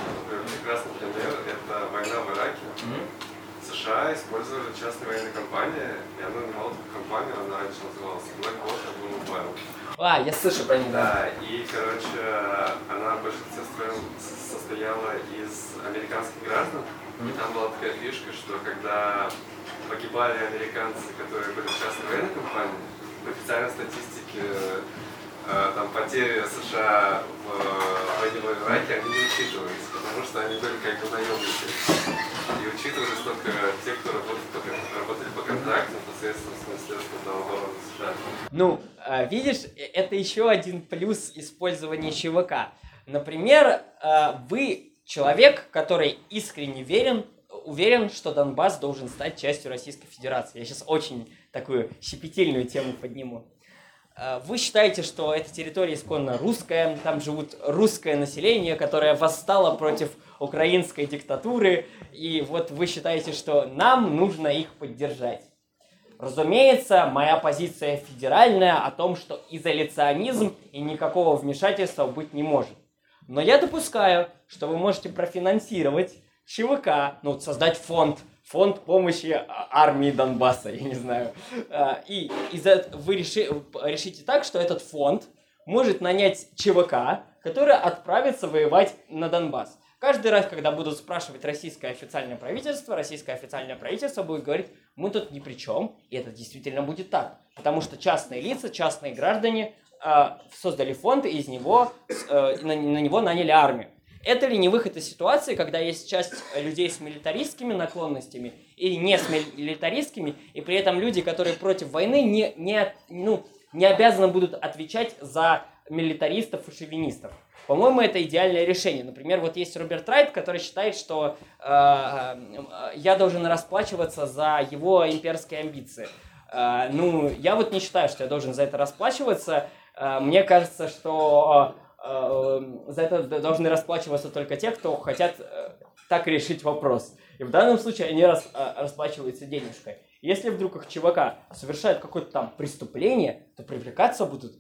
прекрасный пример, это война в Ираке. США использовали частные военные компании, и она нанимала такую компанию, она раньше называлась Blackwater Blue Mobile. А, я слышу про них. Да, и, короче, она в большинстве своем состояла из американских граждан. И там была такая фишка, что когда погибали американцы, которые были в частной военной компании, в официальной статистике там потери США в э, войне в Ираке, они не учитывались, потому что они были как бы наемники. И учитывались только те, кто работали по, работали по контракту непосредственно с Министерством обороны США. Ну, а, видишь, э, это еще один плюс использования ЧВК. Например, вы человек, который искренне верен, уверен, что Донбасс должен стать частью Российской Федерации. Я сейчас очень такую щепетильную тему подниму. А, Вы считаете, что эта территория исконно русская, там живут русское население, которое восстало против украинской диктатуры, и вот вы считаете, что нам нужно их поддержать. Разумеется, моя позиция федеральная о том, что изоляционизм и никакого вмешательства быть не может. Но я допускаю, что вы можете профинансировать ЧВК, ну, создать фонд, фонд помощи армии Донбасса, я не знаю. А, И из-за вы реши- решите так, что этот фонд может нанять ЧВК, который отправится воевать на Донбасс. Каждый раз, когда будут спрашивать российское официальное правительство, российское официальное правительство будет говорить, мы тут ни при чем, и это действительно будет так. Потому что частные лица, частные граждане э, создали фонд, и из него, э, на, на него наняли армию. Это ли не выход из ситуации, когда есть часть людей с милитаристскими наклонностями или не с милитаристскими, и при этом люди, которые против войны, не, не, ну, не обязаны будут отвечать за милитаристов и шовинистов? По-моему, это идеальное решение. Например, вот есть Роберт Райт, который считает, что э, э, я должен расплачиваться за его имперские амбиции. Э, ну, я вот не считаю, что я должен за это расплачиваться. Э, мне кажется, что э, за это должны расплачиваться только те, кто хотят э, так решить вопрос. И в данном случае они рас- э, расплачиваются денежкой. Если вдруг их ЧВК совершают какое-то там преступление, то привлекаться будут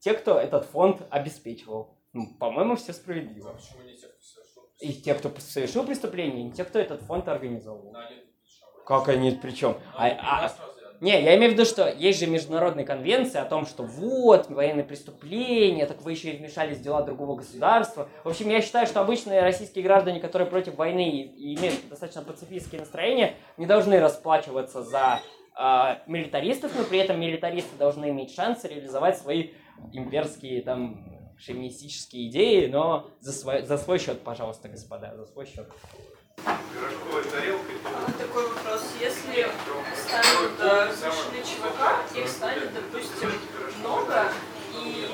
те, кто этот фонд обеспечивал. Ну, по-моему, все справедливо. Почему не те, кто совершил? И те, кто совершил преступление, и те, кто этот фонд они тут причем. Как они при чем? Ну, А, а-? Не, я имею в виду, что есть же международные конвенции о том, что вот, военные преступления, так вы еще и вмешались в дела другого государства. В общем, я считаю, что обычные российские граждане, которые против войны и, имеют достаточно пацифистские настроения, не должны расплачиваться за а, милитаристов, но при этом милитаристы должны иметь шанс реализовать свои имперские там шовинистические идеи, но за свой, за свой счет, пожалуйста, господа, за свой счет. Пирожковой тарелкой. А, Такой вопрос. Если станет разрешены ЧВК, их станет, допустим, много, и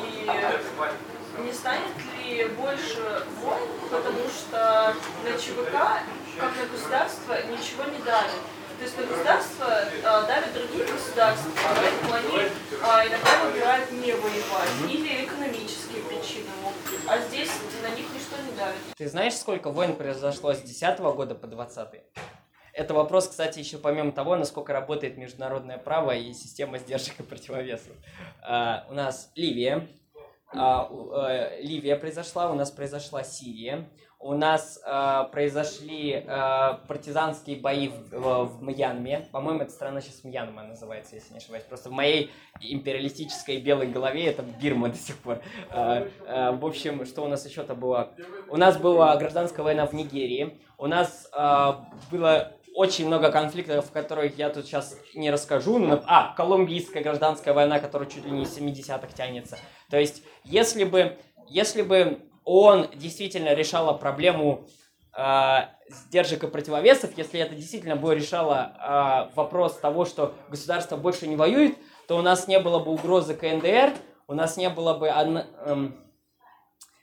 не станет ли больше войн, потому что на ЧВК, как на государство, ничего не давит. То есть государство э, давят другие государства, поэтому они а, иногда выбирают не воевать. Или экономические причины могут быть. А здесь на них ничто не давит. Ты знаешь, сколько войн произошло с 10 года по 20 Это вопрос, кстати, еще помимо того, насколько работает международное право и система сдержек и противовесов. А, у нас Ливия, а, э, Ливия произошла, у нас произошла Сирия, у нас а, произошли а, партизанские бои в, в- в Мьянме. По-моему, эта страна сейчас Мьянма называется, если не ошибаюсь. Просто в моей империалистической белой голове это Бирма до сих пор. А, а, в общем, что у нас еще-то было? У нас была гражданская война в Нигерии. У нас а, было очень много конфликтов, в которых я тут сейчас не расскажу. Ну, а, колумбийская гражданская война, которая чуть ли не с 70-х тянется. То есть, если бы, если бы ООН действительно решала проблему а, сдержек и противовесов, если это действительно бы решало а, вопрос того, что государство больше не воюет, то у нас не было бы угрозы КНДР, у нас не было бы одно- эм,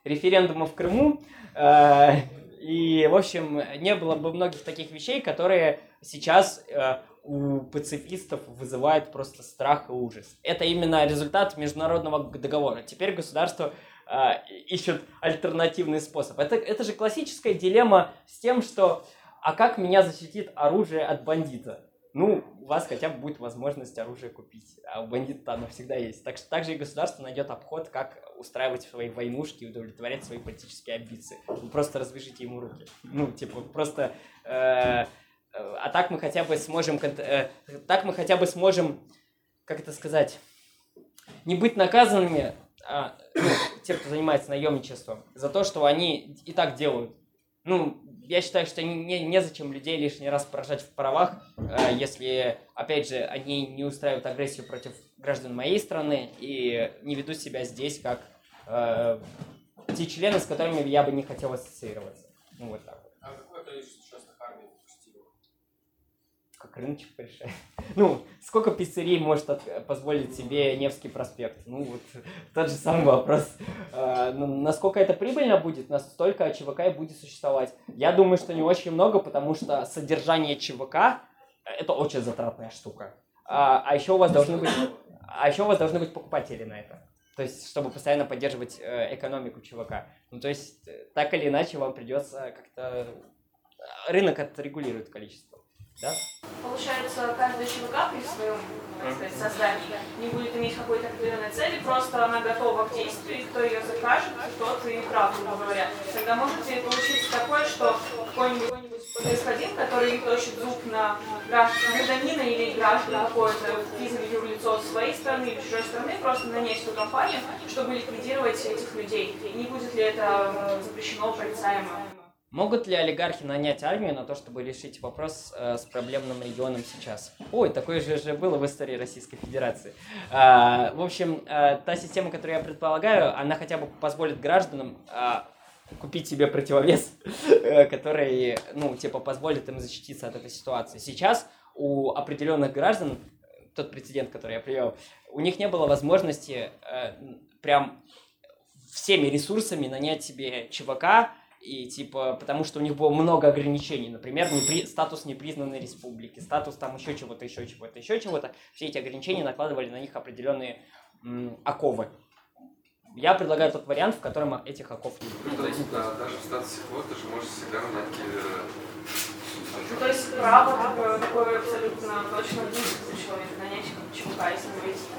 референдума в Крыму, э, и, в общем, не было бы многих таких вещей, которые сейчас э, у пацифистов вызывают просто страх и ужас. Это именно результат международного договора. Теперь государство э, ищет альтернативный способ. Это, это же классическая дилемма с тем, что а как меня защитит оружие от бандита? Ну, у вас хотя бы будет возможность оружие купить, а у бандита оно всегда есть. Так что также и государство найдет обход, как устраивать свои войнушки и удовлетворять свои политические амбиции. Вы просто развяжите ему руки. Ну, типа, просто... Э, а так мы хотя бы сможем... Э, так мы хотя бы сможем, как это сказать, не быть наказанными, а, ну, те, кто занимается наемничеством, за то, что они и так делают. Ну, я считаю, что не, незачем людей лишний раз поражать в правах, э, если, опять же, они не устраивают агрессию против граждан моей страны и не ведут себя здесь как э, те члены, с которыми я бы не хотел ассоциироваться. Ну, вот так вот. А какое количество частных армий допустимо? Как рыночек решает. Ну, сколько пиццерий может от, позволить себе Невский проспект? Ну, вот тот же самый вопрос. Э, насколько это прибыльно будет, настолько ЧВК и будет существовать. Я думаю, что не очень много, потому что содержание ЧВК – это очень затратная штука. А, а еще у вас должны быть, а еще у вас должны быть покупатели на это. То есть, чтобы постоянно поддерживать э, экономику ЧВК. Ну, то есть, э, так или иначе, вам придется как-то... Рынок отрегулирует количество. Да? Получается, каждая ЧВК при своем сказать, создании не будет иметь какой-то определенной цели, просто она готова к действию, и кто ее закажет, тот и прав, грубо говоря. Тогда можете получиться такое, что какой-нибудь господин, который точит зуб на гражданина или граждан какое-то физическое юрлицо своей страны или чужой страны, просто нанять эту компанию, чтобы ликвидировать этих людей. И не будет ли это запрещено, порицаемо? Могут ли олигархи нанять армию на то, чтобы решить вопрос э, с проблемным регионом сейчас? Ой, такое же, же было в истории Российской Федерации. Э, в общем, э, та система, которую я предполагаю, она хотя бы позволит гражданам э, купить себе противовес, э, который, ну, типа, позволит им защититься от этой ситуации. Сейчас у определенных граждан, тот прецедент, который я привел, у них не было возможности э, прям всеми ресурсами нанять себе чувака, и типа, потому что у них было много ограничений, например, непри... статус непризнанной республики, статус там еще чего-то, еще чего-то, еще чего-то. Все эти ограничения накладывали на них определенные м- оковы. Я предлагаю тот вариант, в котором этих оков нет. Ну, то есть, да, даже в статусе квоты же можешь всегда нанять киллера. Ну, то есть право такое, такое абсолютно точно будет за человека нанять чувака, если вы есть.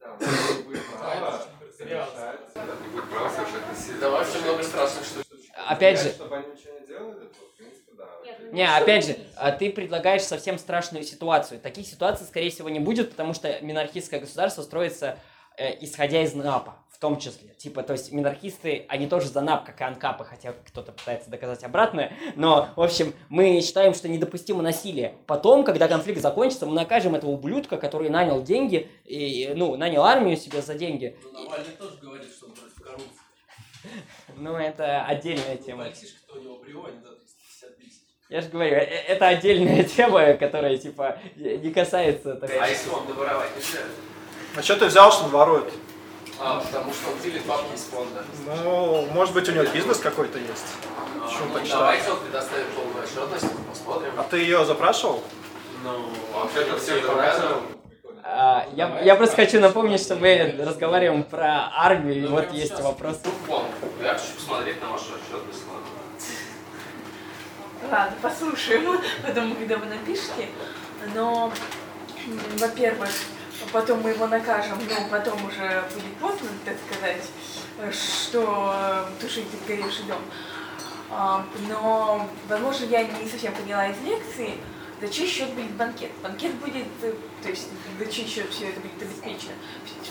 Да, будет право. Не будет права совершать насилие. Давай все много страшных штук опять же... Чтобы они ничего не делали, то, в принципе, да. Не, опять же, а ты предлагаешь совсем страшную ситуацию. Таких ситуаций, скорее всего, не будет, потому что минархистское государство строится э, исходя из НАПа, в том числе. Типа, то есть минархисты, они тоже за НАП, как и АНКАПы, хотя кто-то пытается доказать обратное. Но, в общем, мы считаем, что недопустимо насилие. Потом, когда конфликт закончится, мы накажем этого ублюдка, который нанял деньги, и, ну, нанял армию себе за деньги. Но Навальный тоже говорит, что. Ну, это отдельная тема. Мальчишка-то у него приводит за 350 тысяч. Я же говорю, э, это отдельная тема, которая, типа, не касается... Так... А если фонда воровать нельзя? А что ты взял, что он ворует? А, потому что он делит бабки из фонда. Ну, может быть, у него бизнес какой-то есть. Почему так Ну, считаешь? давайте он предоставит полную отчетность, посмотрим. А ты ее запрашивал? Ну, вообще-то все показываем. А, я, я просто хочу напомнить, что мы разговариваем про армию, и вот есть вопрос. Я хочу посмотреть на вашу отчетность. ладно. Послушаем потом, когда вы напишете. Но, во-первых, потом мы его накажем, но потом уже будет поздно, так сказать, что э, тушить горевший дом. А, Но, возможно, я не совсем поняла из лекции, за чей счет будет банкет. Банкет будет, э, то есть за чей счет все это будет обеспечено.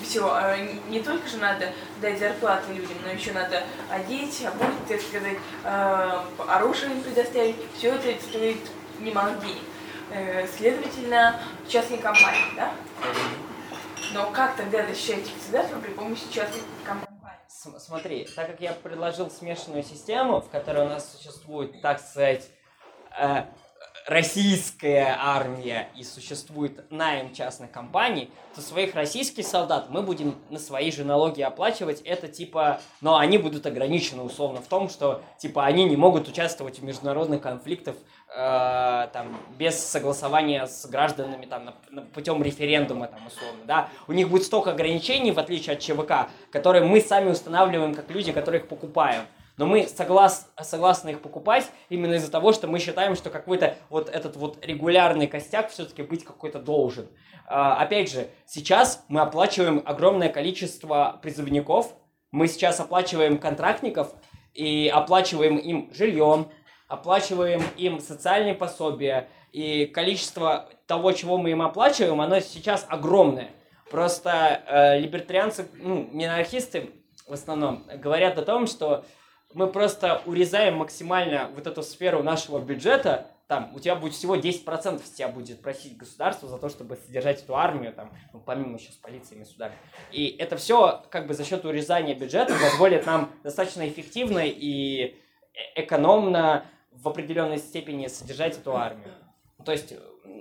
Все, не только же надо дать зарплаты людям, но еще надо одеть, обуть, так сказать, э, оружие им предоставить. Все это стоит немалых денег. Э, Следовательно, частные компании, да? Но как тогда защищать государство при помощи частных компаний? Смотри, так как я предложил смешанную систему, в которой у нас существует, так сказать, э, российская армия и существует найм частных компаний, то своих российских солдат мы будем на свои же налоги оплачивать. Это типа, но они будут ограничены условно в том, что типа они не могут участвовать в международных конфликтах э, там без согласования с гражданами там на- на- путем референдума там условно, да. У них будет столько ограничений в отличие от ЧВК, которые мы сами устанавливаем как люди, которые их покупаем. Но мы соглас, согласны их покупать именно из-за того, что мы считаем, что какой-то вот этот вот регулярный костяк все-таки быть какой-то должен. А, опять же, сейчас мы оплачиваем огромное количество призывников, мы сейчас оплачиваем контрактников и оплачиваем им жильем, оплачиваем им социальные пособия, и количество того, чего мы им оплачиваем, оно сейчас огромное. Просто э, либертарианцы, ну, минархисты в основном, говорят о том, что мы просто урезаем максимально вот эту сферу нашего бюджета, там, у тебя будет всего 10% с тебя будет просить государство за то, чтобы содержать эту армию, там, ну, помимо еще с полицией и судами. И это все как бы за счет урезания бюджета позволит нам достаточно эффективно и э, экономно в определенной степени содержать эту армию. То есть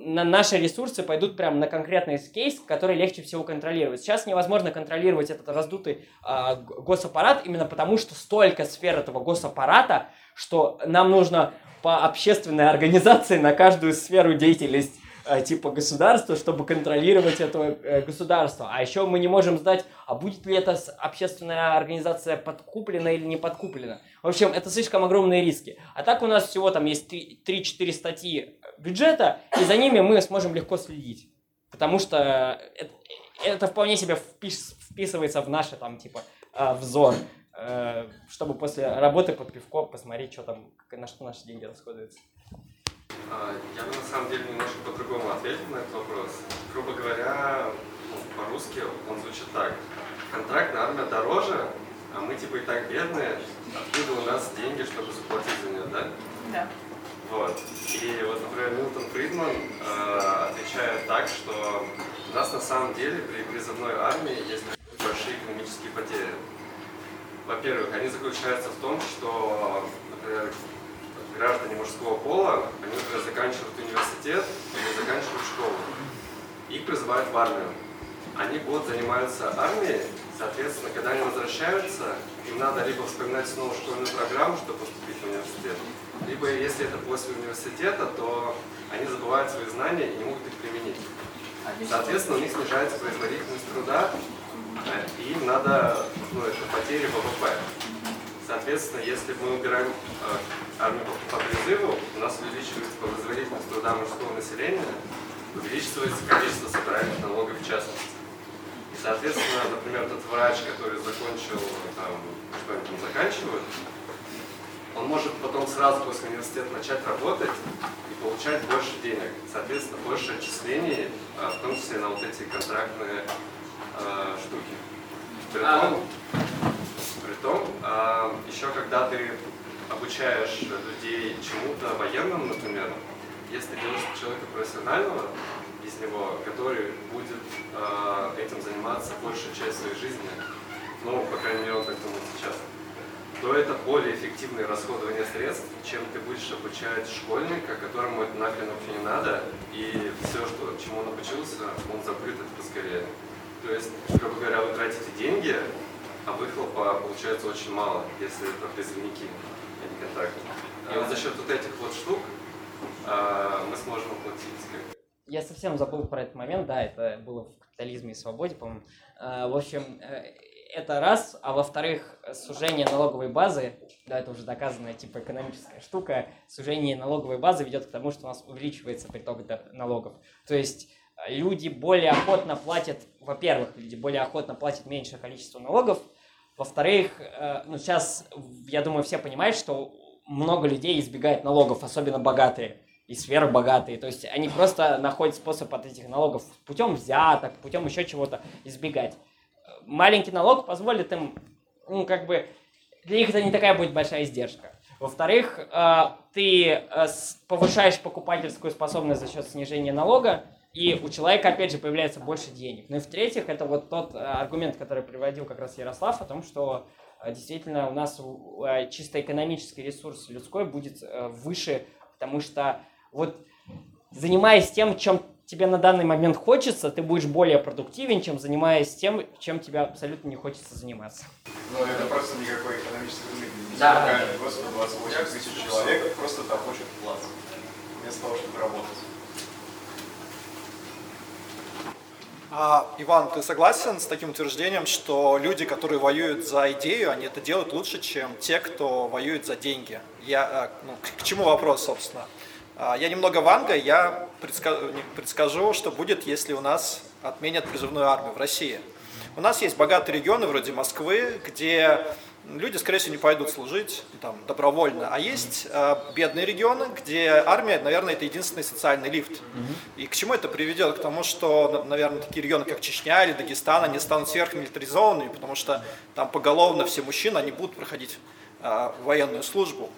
на наши ресурсы пойдут прямо на конкретный кейс, который легче всего контролировать. Сейчас невозможно контролировать этот раздутый э, госаппарат именно потому, что столько сфер этого госаппарата, что нам нужно по общественной организации на каждую сферу деятельности э, типа государства, чтобы контролировать это э, государство. А еще мы не можем знать, а будет ли эта общественная организация подкуплена или не подкуплена. В общем, это слишком огромные риски. А так у нас всего там есть 3-4 статьи бюджета, и за ними мы сможем легко следить. Потому что это, это вполне себе впис, вписывается в наше там типа э, взор, э, чтобы после работы под пивко посмотреть, что там, на что наши деньги расходуются. А, я бы на самом деле немножко по-другому ответил на этот вопрос. Грубо говоря, по-русски он звучит так. Контрактная армия дороже, а мы типа и так бедные. Откуда у нас деньги, чтобы заплатить за нее, да? Да. Вот. И вот, например, Милтон Фридман э, отвечает так, что у нас на самом деле при призывной армии есть большие экономические потери. Во-первых, они заключаются в том, что, например, граждане мужского пола, они, например, заканчивают университет или заканчивают школу. Их призывают в армию. Они год занимаются армией, соответственно, когда они возвращаются, им надо либо вспоминать снова школьную программу, чтобы поступить в университет, либо если это после университета, то они забывают свои знания и не могут их применить. Соответственно, у них снижается производительность труда, и им надо, ну, это потери ВВП. Соответственно, если мы убираем э, армию по призыву, у нас увеличивается производительность труда мужского населения, увеличивается количество собираемых налогов в частности. Соответственно, например, тот врач, который закончил, там, что-нибудь не заканчивает, он может потом сразу после университета начать работать и получать больше денег. Соответственно, больше отчислений, а, в том числе на вот эти контрактные э, штуки. Притом, притом э, еще когда ты обучаешь людей чему-то военному, например, если ты делаешь человека профессионального из него, который будет э, этим заниматься большую часть своей жизни, ну, по крайней мере, он так думает сейчас, то это более эффективное расходование средств, чем ты будешь обучать школьника, которому это нахрен вообще не надо, и все, что, чему он обучился, он забыт это поскорее. То есть, грубо говоря, вы тратите деньги, а выхлопа получается очень мало, если это призывники, а не контрактники. И вот за счет вот этих вот штук э, мы сможем оплатить. Я совсем забыл про этот момент, да, это было в капитализме и свободе, по-моему. Э, в общем, э, это раз, а во-вторых, сужение налоговой базы, да, это уже доказанная типа экономическая штука, сужение налоговой базы ведет к тому, что у нас увеличивается приток налогов. То есть э, люди более охотно платят, во-первых, люди более охотно платят меньшее количество налогов, во-вторых, ну сейчас, я думаю, все понимают, что много людей избегает налогов, особенно богатые и сверхбогатые. То есть они просто находят способ от этих налогов путем взяток, путем еще чего-то избегать маленький налог позволит им, ну, как бы, для них это не такая будет большая издержка. Во-вторых, э, ты э, повышаешь покупательскую способность за счет снижения налога, и у человека, опять же, появляется больше денег. Ну и в-третьих, это вот тот э, аргумент, который приводил как раз Ярослав, о том, что действительно у нас чисто экономический ресурс людской будет выше, потому что вот занимаясь тем, чем тебе на данный момент хочется, ты будешь более продуктивен, чем занимаясь тем, чем тебе абсолютно не хочется заниматься. Ну, это просто никакой экономической выгоды. Да. Реально, просто 28 тысяч человек просто топочут плац, вместо того, чтобы работать. А, Иван, ты согласен с таким утверждением, что люди, которые воюют за идею, они это делают лучше, чем те, кто воюет за деньги? Я, а, ну, к чему вопрос, собственно? А, я немного ванга, я предскажу, предскажу, что будет, если у нас отменят призывную армию в России. У нас есть богатые регионы вроде Москвы, где люди, скорее всего, не пойдут служить там, добровольно. А есть э, бедные регионы, где армия, наверное, это единственный социальный лифт. И к чему это приведет? К тому, что, наверное, такие регионы, как Чечня или Дагестан, они станут сверхмилитаризованными, потому что там поголовно все мужчины, они будут проходить э, военную службу.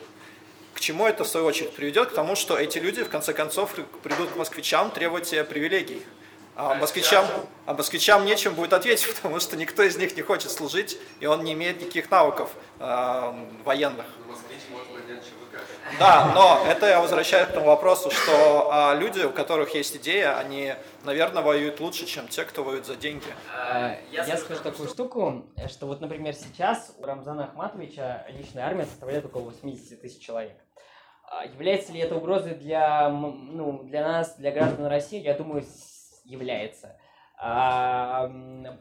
К чему это, в свою очередь, приведет? К тому, что эти люди, в конце концов, придут к москвичам требовать привилегий. А москвичам, а москвичам нечем будет ответить, потому что никто из них не хочет служить, и он не имеет никаких навыков э, военных. Да, но это я возвращаюсь к тому вопросу, что а, люди, у которых есть идея, они, наверное, воюют лучше, чем те, кто воюет за деньги. А, я, я скажу такую штуку, что вот, например, сейчас у Рамзана Ахматовича личная армия составляет около 80 тысяч человек. А, является ли это угрозой для, ну, для нас, для граждан России? Я думаю, является. А,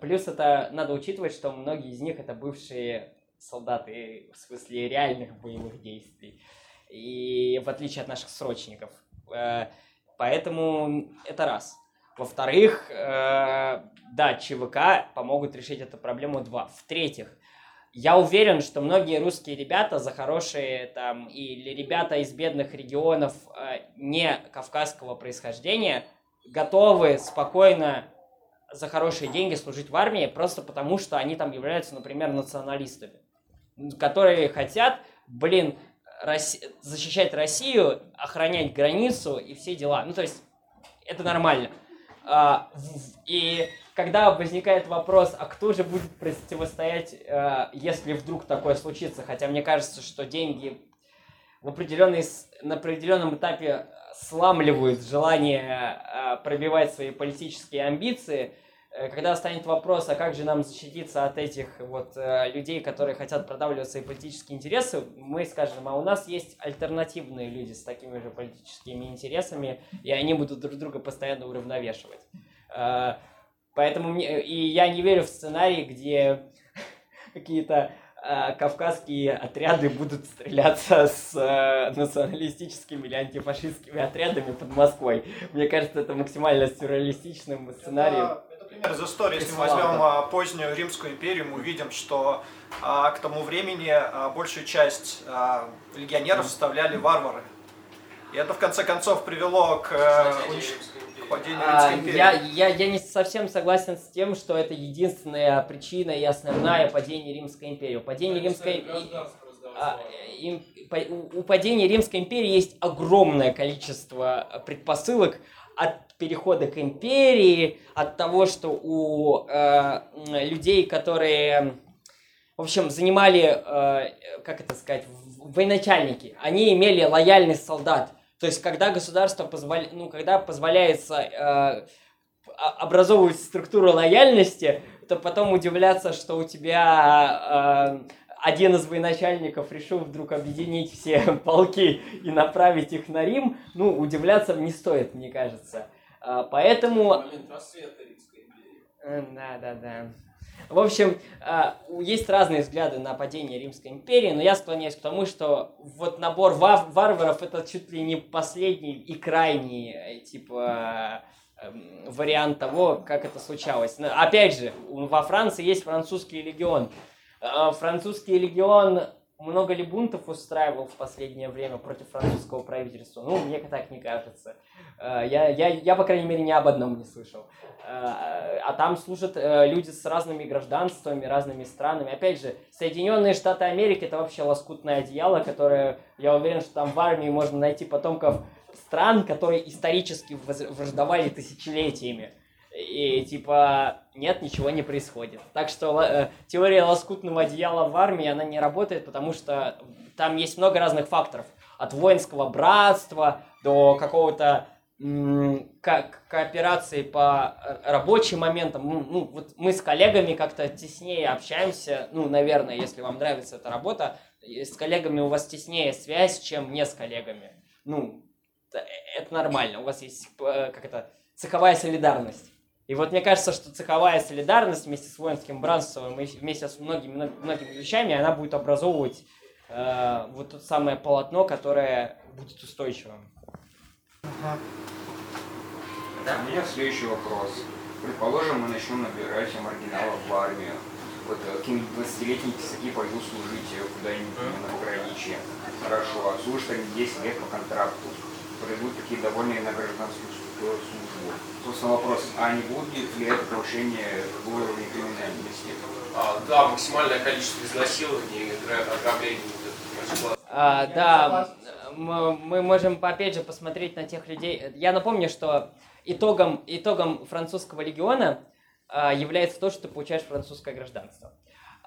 плюс это надо учитывать, что многие из них это бывшие солдаты в смысле реальных боевых действий. И в отличие от наших срочников. Э, поэтому это раз. Во-вторых, э, да, ЧВК помогут решить эту проблему. Два. В-третьих, я уверен, что многие русские ребята за хорошие там или ребята из бедных регионов э, не кавказского происхождения – готовы спокойно за хорошие деньги служить в армии просто потому, что они там являются, например, националистами, которые хотят, блин, Росси... защищать Россию, охранять границу и все дела. Ну, то есть, это нормально. А, и когда возникает вопрос, а кто же будет противостоять, а, если вдруг такое случится, хотя мне кажется, что деньги в определенный, на определенном этапе сламливают желание э, пробивать свои политические амбиции, э, когда станет вопрос, а как же нам защититься от этих вот э, людей, которые хотят продавливать свои политические интересы, мы скажем, а у нас есть альтернативные люди с такими же политическими интересами, и они будут друг друга постоянно уравновешивать. Поэтому мне, и я не верю в сценарий, где какие-то Э, кавказские отряды будут стреляться с э, националистическими или антифашистскими отрядами под Москвой. Мне кажется, это максимально сюрреалистичным сценарием. Это, это пример из истории. Если мы возьмем а, позднюю Римскую империю, мы увидим, что а, к тому времени а, большую часть легионеров составляли варвары. И это в конце концов привело к э, падению а, я, я, я не совсем согласен с тем, что это единственная причина и основная падения Римской империи. У падения Римской им, по, у, у падения Римской империи есть огромное количество предпосылок от перехода к империи, от того, что у э, людей, которые, в общем, занимали, э, как это сказать, военачальники, они имели лояльность солдат. То есть, когда государство позволяет, ну, когда позволяется э, образовывать структуру лояльности, то потом удивляться, что у тебя э, один из военачальников решил вдруг объединить все полки и направить их на Рим, ну, удивляться не стоит, мне кажется. Э, поэтому... Да, да, да. В общем, а, есть разные взгляды на падение Римской империи, но я склоняюсь к тому, что вот набор варваров это чуть ли не последний и крайний, э, типа, эм, вариант того, как это случалось. Но, опять же, во Франции есть французский легион. А, французский легион много ли бунтов устраивал в последнее время против французского правительства? Ну, мне так не кажется. Э, я, я, я, по крайней мере, ни об одном не слышал. Э, а там служат э, люди с разными гражданствами, разными странами. Опять же, Соединенные Штаты Америки это вообще лоскутное одеяло, которое, я уверен, что там в армии можно найти потомков стран, которые исторически враждовали тысячелетиями и типа нет, ничего не происходит. Так что э, теория лоскутного одеяла в армии, она не работает, потому что там есть много разных факторов. От воинского братства до какого-то ко кооперации по э, рабочим моментам. Ну, ну, вот мы с коллегами как-то теснее общаемся, ну, наверное, если вам нравится эта работа, с коллегами у вас теснее связь, чем не с коллегами. Ну, это нормально, у вас есть э, как это, цеховая солидарность. И вот мне кажется, что цеховая солидарность вместе с воинским братством и вместе с многими, многими вещами, она будет образовывать э, вот то самое полотно, которое будет устойчивым. Да? У меня следующий вопрос. Предположим, мы начнем набирать маргиналов в армию. Вот э, какие-нибудь 20-летние тесаки пойдут служить э, куда-нибудь на пограничье. Хорошо, отслужат они 10 лет по контракту. Пройдут такие довольные на гражданскую службу. Собственно, вопрос, а не будет ли это повышение уровня криминальности? А, да, максимальное количество изнасилований, ограблений. А, да, мы, мы можем опять же посмотреть на тех людей. Я напомню, что итогом, итогом французского легиона а, является то, что ты получаешь французское гражданство.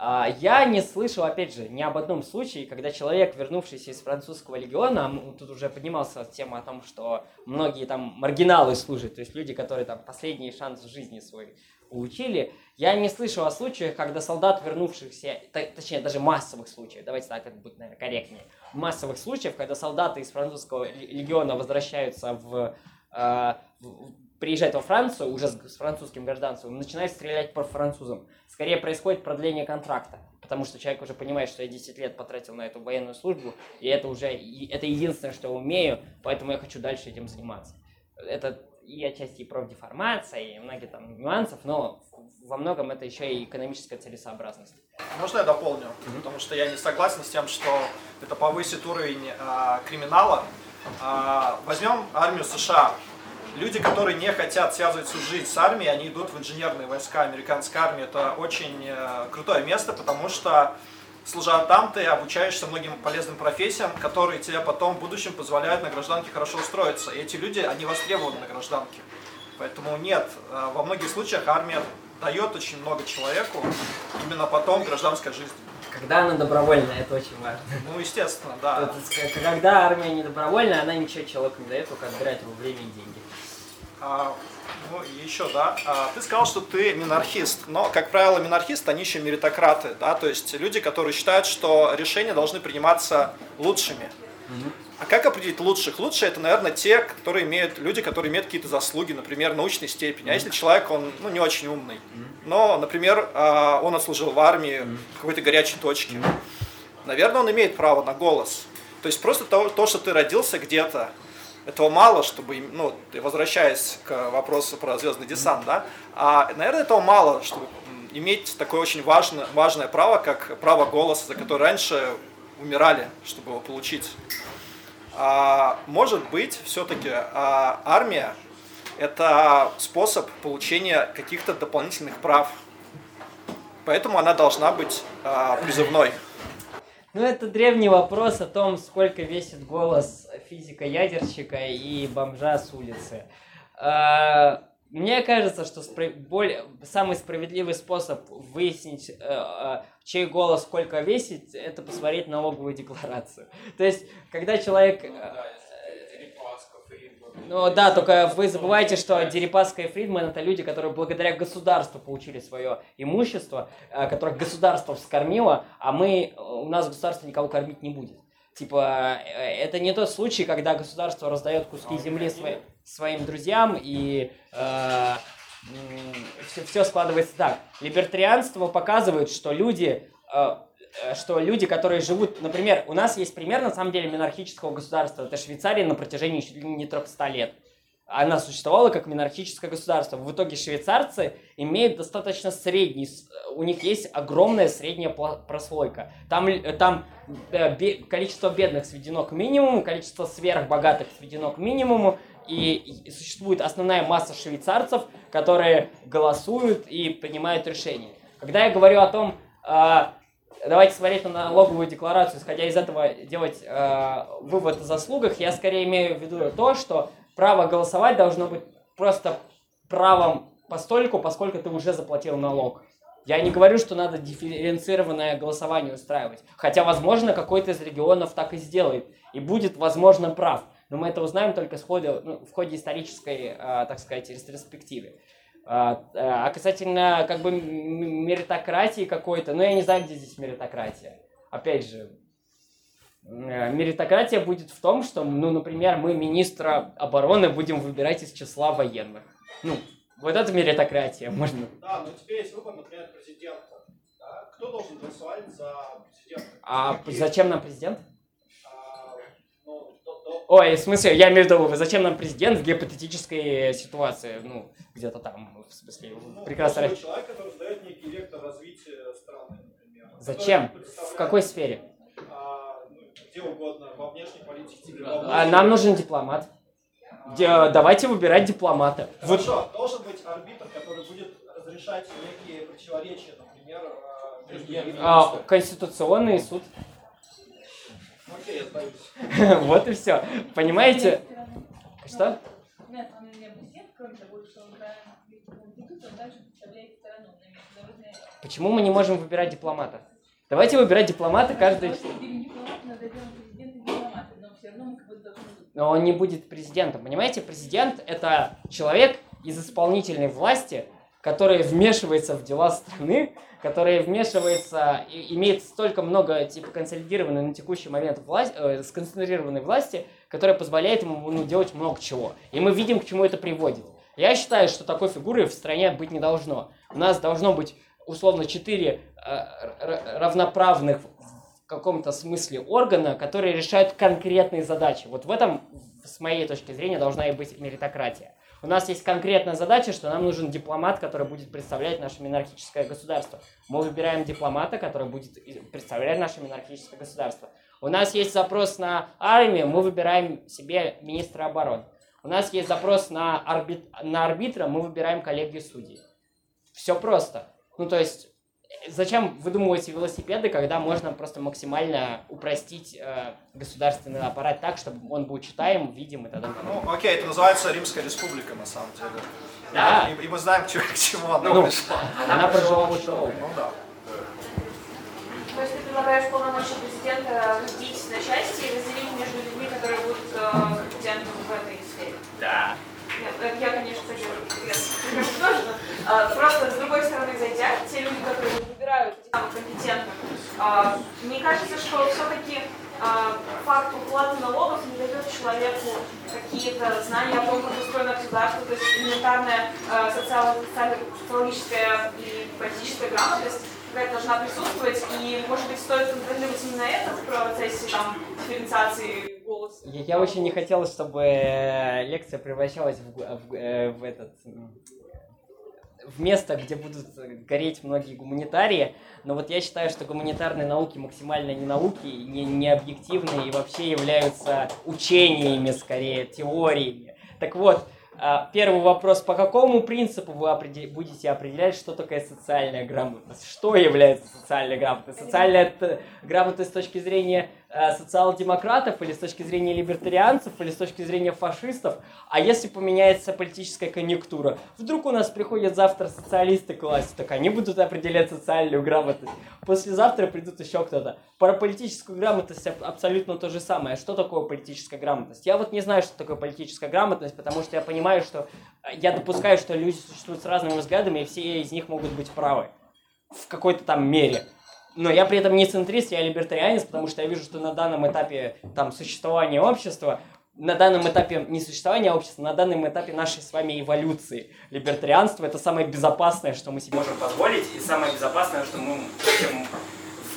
А, я не слышал, опять же, ни об одном случае, когда человек, вернувшийся из французского легиона, тут уже поднимался тема о том, что многие там маргиналы служат, то есть люди, которые там последний шанс в жизни свой получили. Я не слышал о случаях, когда солдат, вернувшихся, точнее, даже массовых случаев, давайте так, это будет, наверное, корректнее, массовых случаев, когда солдаты из французского легиона возвращаются в, э, в приезжает во Францию уже с, с французским гражданством и начинает стрелять по французам. Скорее происходит продление контракта, потому что человек уже понимает, что я 10 лет потратил на эту военную службу, и это уже это единственное, что я умею, поэтому я хочу дальше этим заниматься. Это и отчасти и профдеформация, и многие там нюансов, но во многом это еще и экономическая целесообразность. Можно я дополню? Mm-hmm. Потому что я не согласен с тем, что это повысит уровень а, криминала. А, возьмем армию США люди, которые не хотят связывать всю жизнь с армией, они идут в инженерные войска. Американская армия это очень э, крутое место, потому что служа там, ты обучаешься многим полезным профессиям, которые тебе потом в будущем позволяют на гражданке хорошо устроиться. И эти люди, они востребованы на гражданке. Поэтому нет, э, во многих случаях армия дает очень много человеку, именно потом гражданская жизнь. Когда она добровольная, это очень важно. Ну, естественно, да. Когда армия не добровольная, она ничего человеку не дает, только отбирать его время и деньги. А, ну, еще, да. А, ты сказал, что ты минархист, но, как правило, минархисты, они еще меритократы, да, то есть люди, которые считают, что решения должны приниматься лучшими. А как определить лучших? Лучшие это, наверное, те, которые имеют, люди, которые имеют какие-то заслуги, например, научной степени. А если человек, он ну, не очень умный, но, например, а, он отслужил в армии в какой-то горячей точке, наверное, он имеет право на голос. То есть просто то, то что ты родился где-то, этого мало, чтобы, ну, возвращаясь к вопросу про звездный десант, да, а, наверное, этого мало, чтобы иметь такое очень важное, важное право, как право голоса, за которое раньше умирали, чтобы его получить. А, может быть, все-таки а, армия – это способ получения каких-то дополнительных прав. Поэтому она должна быть а, призывной. Ну, это древний вопрос о том, сколько весит голос физика-ядерщика и бомжа с улицы. А, мне кажется, что спро- более, самый справедливый способ выяснить, э, чей голос сколько весит, это посмотреть налоговую декларацию. То есть, когда человек... Э, ну да, только вы забываете, что Дерипаска и Фридман это люди, которые благодаря государству получили свое имущество, э, которое государство вскормило, а мы, у нас государство никого кормить не будет. Типа, э, это не тот случай, когда государство раздает куски земли свои, своим друзьям и э, все, все складывается так. Либертарианство показывает, что люди э, Э, что люди, которые живут, например, у нас есть пример, на самом деле, монархического государства. Это Швейцария на протяжении чуть ли не 300 лет. Она существовала как монархическое государство. В итоге швейцарцы имеют достаточно средний, у них есть огромная средняя прослойка. Там, э, там э, количество бедных сведено к минимуму, количество сверхбогатых сведено к минимуму, и существует основная масса швейцарцев, которые голосуют и принимают решения. Когда я говорю о том, а, давайте смотреть на налоговую декларацию, исходя из этого делать э, вывод о заслугах, я скорее имею в виду то, что право голосовать должно быть просто правом постольку, поскольку ты уже заплатил налог. Я не говорю, что надо дифференцированное голосование устраивать. Хотя, возможно, какой-то из регионов так и сделает. И будет, возможно, прав. Но мы это узнаем только в ходе, ну, в ходе исторической, э, так сказать, ретроспективы. А, а касательно как бы меритократии какой-то, ну я не знаю, где здесь меритократия. Опять же, э, меритократия будет в том, что, ну, например, мы министра обороны будем выбирать из числа военных. Ну, Вот это меритократия, можно. Да, но теперь есть выбор, например, президента. Да? Кто должен голосовать за президента? А зачем нам президент? А, ну, Ой, в смысле, я имею в виду, зачем нам президент в гипотетической ситуации? Ну, где-то там, в смысле, ну, прекрасно... человек, который задает некий вектор развития страны, например. Зачем? В какой сфере? а, ну, где угодно, во внешней политике. во А внутренней. нам нужен дипломат. Давайте выбирать дипломата. Вот Хорошо, должен быть арбитр, который будет разрешать некие противоречия, например, а, между а, конституционный суд. Окей, я сдаюсь. Вот и все. Понимаете? Что? Нет, он не президент, кроме того, что он правильно Конституцию, он также представляет страну на международной Почему мы не можем выбирать дипломата? Давайте выбирать дипломата каждый... Но он не будет президентом. Понимаете, президент это человек из исполнительной власти, который вмешивается в дела страны, который вмешивается и имеет столько много типа консолидированной на текущий момент власть, э, сконцентрированной власти, которая позволяет ему ну, делать много чего. И мы видим, к чему это приводит. Я считаю, что такой фигуры в стране быть не должно. У нас должно быть условно четыре э, равноправных в каком-то смысле органа, которые решают конкретные задачи. Вот в этом, с моей точки зрения, должна и быть меритократия. У нас есть конкретная задача, что нам нужен дипломат, который будет представлять наше монархическое государство. Мы выбираем дипломата, который будет представлять наше монархическое государство. У нас есть запрос на армию, мы выбираем себе министра обороны. У нас есть запрос на, арбит... на арбитра, мы выбираем коллегию судей. Все просто. Ну, то есть, э, зачем выдумывать велосипеды, когда можно просто максимально упростить э, государственный аппарат так, чтобы он был читаем, видим и т.д. Ну, окей, это называется Римская республика, на самом деле. Да. И, и мы знаем, к чему, к чему она Ну, пришла. она прожила очень долго. Ну да. То есть ты предлагаешь полномочия президента разбить на части и разделить между людьми, которые будут э, компетентны в этой сфере? Да. Нет, я, конечно, поддерживаю. Нет, конечно, тоже, а, просто с другой стороны зайдя, те люди, которые выбирают этих самых компетентных, а, мне кажется, что все-таки факт уплаты налогов не дает человеку какие-то знания о том, как государство, то есть элементарная социал- социологическая и политическая грамотность какая-то должна присутствовать, и, может быть, стоит контролировать именно это в процессе там, дифференциации голоса. Я, я очень не хотел, чтобы э, лекция превращалась в, в э, в этот в место, где будут гореть многие гуманитарии, но вот я считаю, что гуманитарные науки максимально не науки, не, не объективные и вообще являются учениями, скорее, теориями. Так вот, первый вопрос, по какому принципу вы определ- будете определять, что такое социальная грамотность? Что является социальной грамотностью? Социальная грамотность с точки зрения социал-демократов или с точки зрения либертарианцев или с точки зрения фашистов? А если поменяется политическая конъюнктура? Вдруг у нас приходят завтра социалисты к власти, так они будут определять социальную грамотность. Послезавтра придут еще кто-то. Про политическую грамотность аб- абсолютно то же самое. Что такое политическая грамотность? Я вот не знаю, что такое политическая грамотность, потому что я понимаю, что э, я допускаю, что люди существуют с разными взглядами, и все из них могут быть правы в какой-то там мере. Но я при этом не центрист, я либертарианец, потому что я вижу, что на данном этапе там существования общества, на данном этапе не существования общества, на данном этапе нашей с вами эволюции. Либертарианство это самое безопасное, что мы себе можем позволить, и самое безопасное, что мы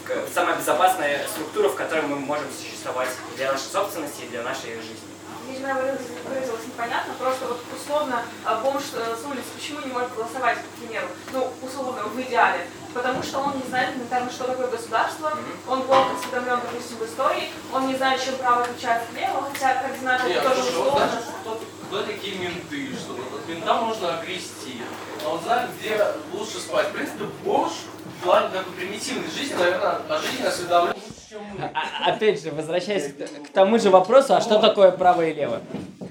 к- самая безопасная структура, в которой мы можем существовать для нашей собственности и для нашей жизни. Видимо, я выразилась, непонятно, просто вот условно а, бомж э, с улицы почему не может голосовать, к примеру, ну, условно, в идеале, потому что он не знает элементарно, что такое государство, он плохо осведомлен, допустим, в истории, он не знает, чем право отличается от левого, хотя координаты Нет, тоже он условно. знает, кто, кто такие менты, что вот от мента можно огрести. Он знает, где лучше спать. В принципе, бомж в плане такой примитивной жизни, наверное, о жизни осведомлен А- опять же, возвращаясь к, тому же вопросу, а что такое право и лево?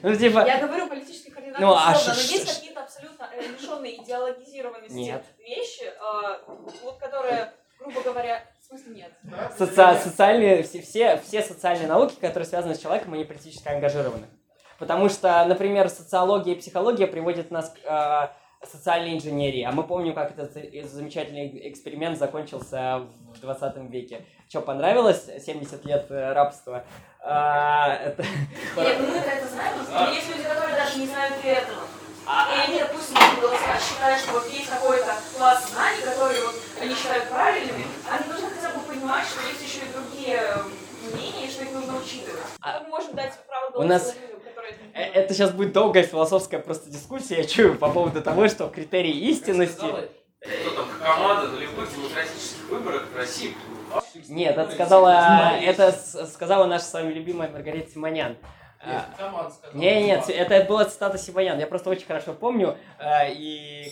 Ну, типа, Я говорю политические координаты Ну, а ш- но есть какие-то абсолютно э, лишенные идеологизированности Нет. вещи, э, вот которые, грубо говоря, в смысле нет. соци- социальные, все, все, все социальные науки, которые связаны с человеком, они политически ангажированы. Потому что, например, социология и психология приводят нас к э, социальной инженерии. А мы помним, как этот э, замечательный эксперимент закончился в 20 веке. Что, понравилось 70 лет э, рабства? А, это... Нет, ну мы это знаем, но есть люди, которые даже не знают и этого. И они, допустим, считая, что вот есть какой-то класс знаний, которые вот они считают правильными, они должны хотя бы понимать, что есть еще и другие мнения, и что их нужно учитывать. А- Мы можем дать право У голоса нас- людям, которые это Э. Это сейчас будет долгая философская просто дискуссия, я чую, по поводу того, что критерий истинности... Команда на любых демократических выборах в России Нет, это сказала, это с- сказала наша с вами любимая Маргарита Симонян. Нет, А, команда сказала. Не, нет, это была цитата Симонян, я просто очень хорошо помню, и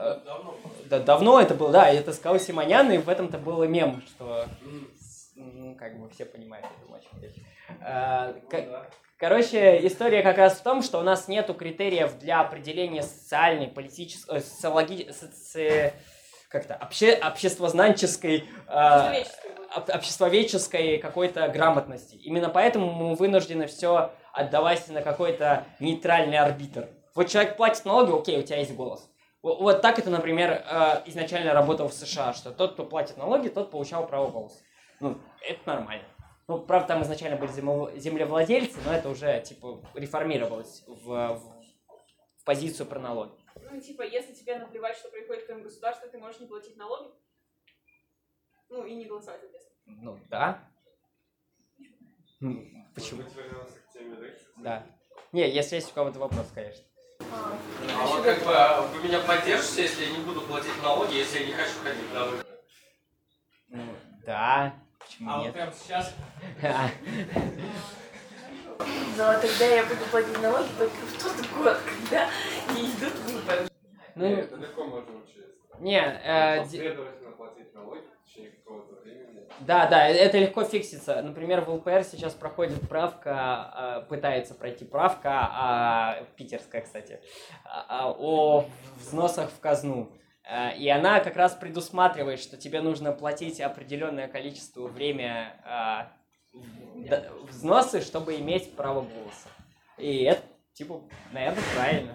Э, Давно. да, давно это было, да, это сказал Симонян, и в этом-то был мем, что, ну, как бы все понимают, я думаю, о чем речь. А, ко- Короче, история как раз в том, что у нас нету критериев для определения социальной, политической, социологи... соци- как-то обще... обществознанческой а, об- обществоведческой какой-то грамотности. Именно поэтому мы вынуждены все отдавать на какой-то нейтральный арбитр. Вот человек платит налоги, окей, у тебя есть голос. Во- Вот так это, например, э, изначально работало в США, что тот, кто платит налоги, тот получал право голоса. Ну, это нормально. Ну, правда, там изначально были землев- землевладельцы, но это уже, типа, реформировалось в, в- в позицию про налоги. Ну, типа, если тебе наплевать, что происходит в твоем государстве, ты можешь не платить налоги. Ну, и не голосовать, соответственно. Ну, да. Почему? Да. Не, если есть у кого-то вопрос, конечно. А вот как бы а вы меня поддержите, если я не буду платить налоги, если я не хочу ходить на выборы? Ну, да. Почему А вот нет? прямо сейчас Но тогда я буду платить налоги только в тот год, когда не идут выборы. Ну, это легко можно учесть. не, э, Последовательно платить налоги в течение какого-то времени. да, да, это легко фиксится. Например, в ЛПР сейчас проходит правка, э, пытается пройти правка, а, питерская, кстати, а, а, о взносах в казну. Э, И она как раз предусматривает, что тебе нужно платить определенное количество время а, в- д- взносы, чтобы иметь право голоса. И это, типа, наверное, правильно.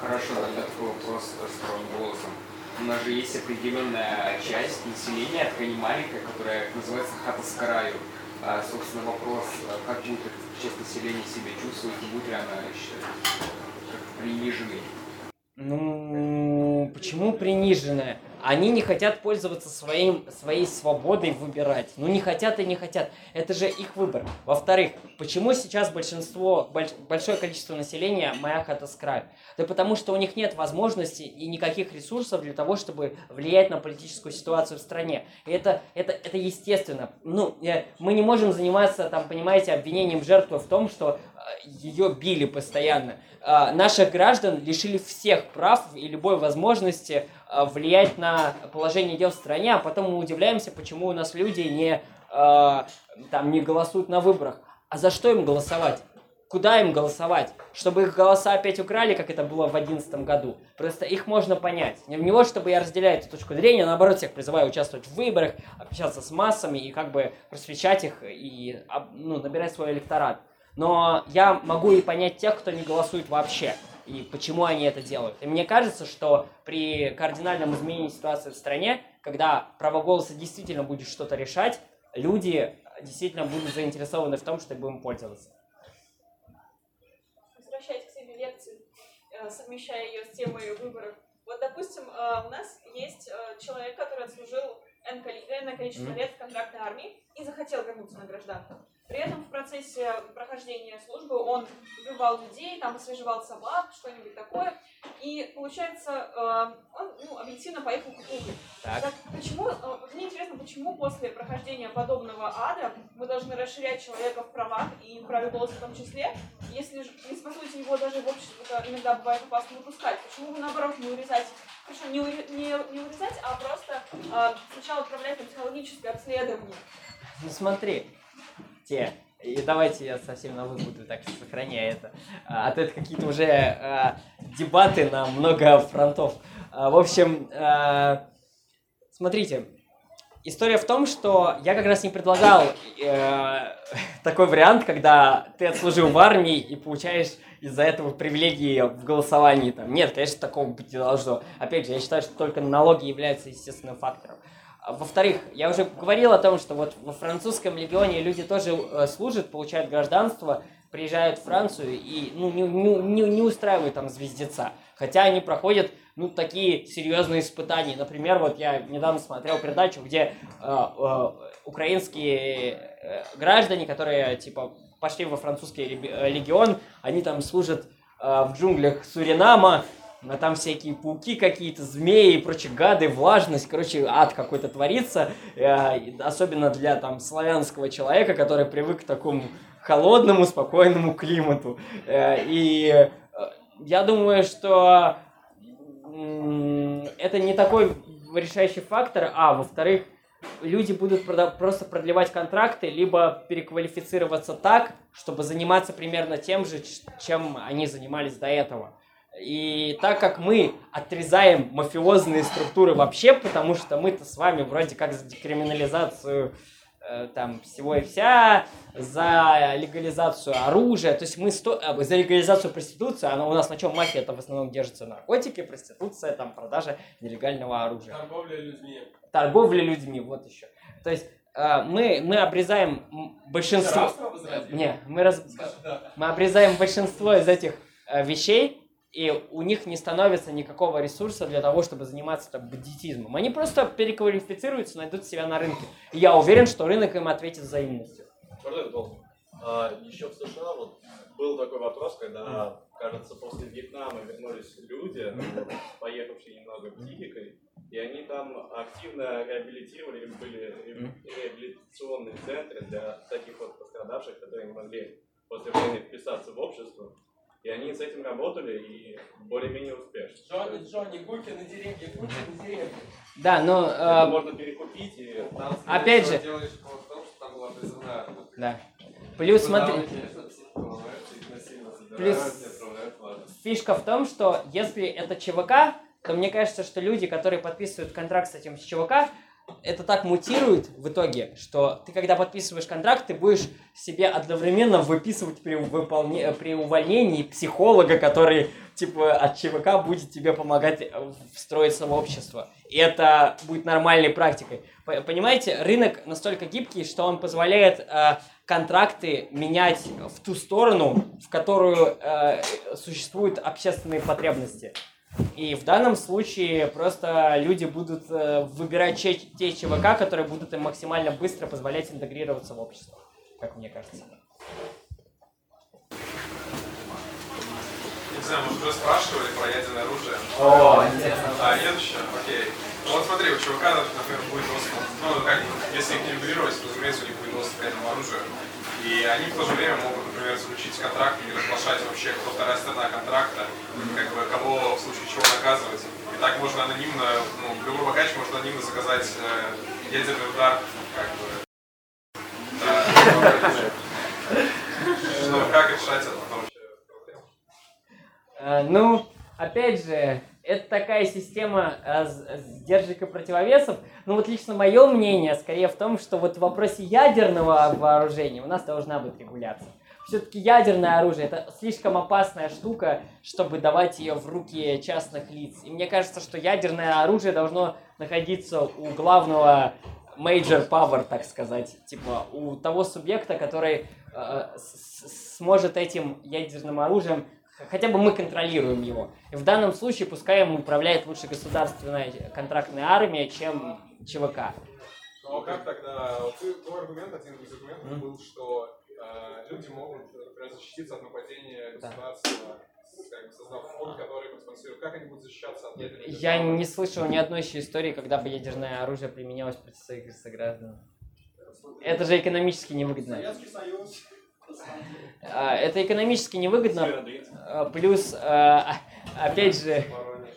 Хорошо, тогда такой вопрос э, с правым голосом. У нас же есть определенная часть населения, такая не маленькая, которая называется хата с краю. А, собственно, вопрос, а как будет эта часть населения себя чувствовать, и будет ли она как приниженной? Ну, почему приниженная? Они не хотят пользоваться своим, своей свободой выбирать. Ну, не хотят и не хотят. Это же их выбор. Во-вторых, почему сейчас большинство, больш- большое количество населения моя хата с краю? Да потому что у них нет возможности и никаких ресурсов для того, чтобы влиять на политическую ситуацию в стране. И это, это, это естественно. Ну, э, мы не можем заниматься, там, понимаете, обвинением жертвы в том, что ее били постоянно. А, наших граждан лишили всех прав и любой возможности а, влиять на положение дел в стране, а потом мы удивляемся, почему у нас люди не, а, там, не голосуют на выборах. А за что им голосовать? Куда им голосовать? Чтобы их голоса опять украли, как это было в 2011 году. Просто их можно понять. Не в него, чтобы я разделяю эту точку зрения, наоборот, всех призываю участвовать в выборах, общаться с массами и как бы просвещать их и ну, набирать свой электорат. Но я могу и понять тех, кто не голосует вообще, и почему они это делают. И мне кажется, что при кардинальном изменении ситуации в стране, когда право голоса действительно будет что-то решать, люди действительно будут заинтересованы в том, чтобы им пользоваться. Возвращаясь к себе лекции, э, совмещая ее с темой выборов. Вот, допустим, э, у нас есть э, человек, который отслужил энное количество лет в контрактной армии и захотел вернуться на гражданку. При этом в процессе прохождения службы он убивал людей, там освежевал собак, что-нибудь такое. И получается, э, он ну, объективно поехал к углю. Так. Так почему, э, мне интересно, почему после прохождения подобного ада мы должны расширять человека в правах и в праве голоса в том числе, если, по сути его даже в обществе иногда бывает опасно выпускать? Почему бы наоборот не урезать, хорошо, не, не, не урезать, а просто э, сначала отправлять на психологическое обследование? Ну смотри, те. И давайте я совсем на буду, так сохраняя это. А, а то это какие-то уже а, дебаты на много фронтов. А, в общем, а, смотрите, история в том, что я как раз не предлагал э, такой вариант, когда ты отслужил в армии и получаешь из-за этого привилегии в голосовании. Там. Нет, конечно, такого быть не должно. Опять же, я считаю, что только налоги являются естественным фактором. А, Во-вторых, я уже говорил о том, что вот во французском легионе люди тоже э, служат, получают гражданство, приезжают в Францию и ну, не, не, не, устраивают там звездеца. Хотя они проходят ну, такие серьезные испытания. Например, вот я недавно смотрел передачу, где э, э, украинские э, граждане, которые типа пошли во французский легион, они там служат э, в джунглях Суринама, а там всякие пауки какие-то, змеи и прочие гады, влажность, короче, ад какой-то творится, э, особенно для там славянского человека, который привык к такому холодному, спокойному климату. Э, и э, я думаю, что это не такой решающий фактор, а во-вторых, люди будут просто продлевать контракты, либо переквалифицироваться так, чтобы заниматься примерно тем же, чем они занимались до этого. И так как мы отрезаем мафиозные структуры вообще, потому что мы-то с вами вроде как за декриминализацию э, там всего и вся, за легализацию оружия, то есть мы сто... Э, за легализацию проституции, она у нас на чем мафия это в основном держится наркотики, проституция, там продажа нелегального оружия. Торговля людьми. Торговля людьми, вот еще. То есть э, мы, мы обрезаем большинство... Не, мы, раз... мы обрезаем большинство из этих э, вещей, и у них не становится никакого ресурса для того, чтобы заниматься там, бандитизмом. Они просто переквалифицируются, найдут себя на рынке. И я уверен, что рынок им ответит взаимностью. А, еще в США вот был такой вопрос, когда, кажется, после Вьетнама вернулись люди, поехавшие немного психикой, и они там активно реабилитировали, были реабилитационные центры для таких вот пострадавших, которые не могли после войны вписаться в общество. И они с этим работали и более-менее успешно. Джонни, Джонни, гульки на деревья, гульки на деревья. Да, но... Э, можно перекупить и... Там, опять же... Делаешь в том, что там была призывная. Да. Плюс смотри... Плюс фишка в том, что если это ЧВК, то мне кажется, что люди, которые подписывают контракт с этим ЧВК, это так мутирует в итоге, что ты, когда подписываешь контракт, ты будешь себе одновременно выписывать при, выполне, при увольнении психолога, который, типа, от ЧВК будет тебе помогать э, встроиться в общество. И это будет нормальной практикой. Понимаете, рынок настолько гибкий, что он позволяет э, контракты менять в ту сторону, в которую э, существуют общественные потребности. И в данном случае просто люди будут э, выбирать те, те ЧВК, которые будут им максимально быстро позволять интегрироваться в общество, как мне кажется. Не знаю, может, уже спрашивали про ядерное оружие? О, интересно. А, нет еще? Окей. Ну вот смотри, у ЧВК, например, будет доступ, ну как, если их не интегрировать, то, разумеется, у них будет доступ к ядерному оружию. И они в то же время могут, например, заключить контракт или разглашать вообще, кто вторая сторона контракта, как бы кого в случае чего наказывать. И так можно анонимно, ну, любой богач может анонимно заказать э, ядерный удар, как бы. Что, как решать это вообще? Э, ну, опять же, это такая система э, сдержек и противовесов. Ну вот лично мое мнение скорее в том, что вот в вопросе ядерного вооружения у нас должна быть регуляция. Все-таки ядерное оружие это слишком опасная штука, чтобы давать ее в руки частных лиц. И мне кажется, что ядерное оружие должно находиться у главного major power, так сказать, типа у того субъекта, который э, сможет этим ядерным оружием хотя бы мы контролируем его. И в данном случае пускай им управляет лучше государственная контрактная армия, чем ЧВК. Ну а как тогда, ты, твой аргумент, один из аргументов mm. был, что люди могут, например, защититься от нападения государства, бы создав фонд, который спонсирует. Как они будут защищаться от ядерной Я не слышал ни одной еще истории, когда бы ядерное оружие применялось против своих сограждан. Это же экономически невыгодно. Советский Союз. А, это экономически невыгодно. А, плюс, а, опять же,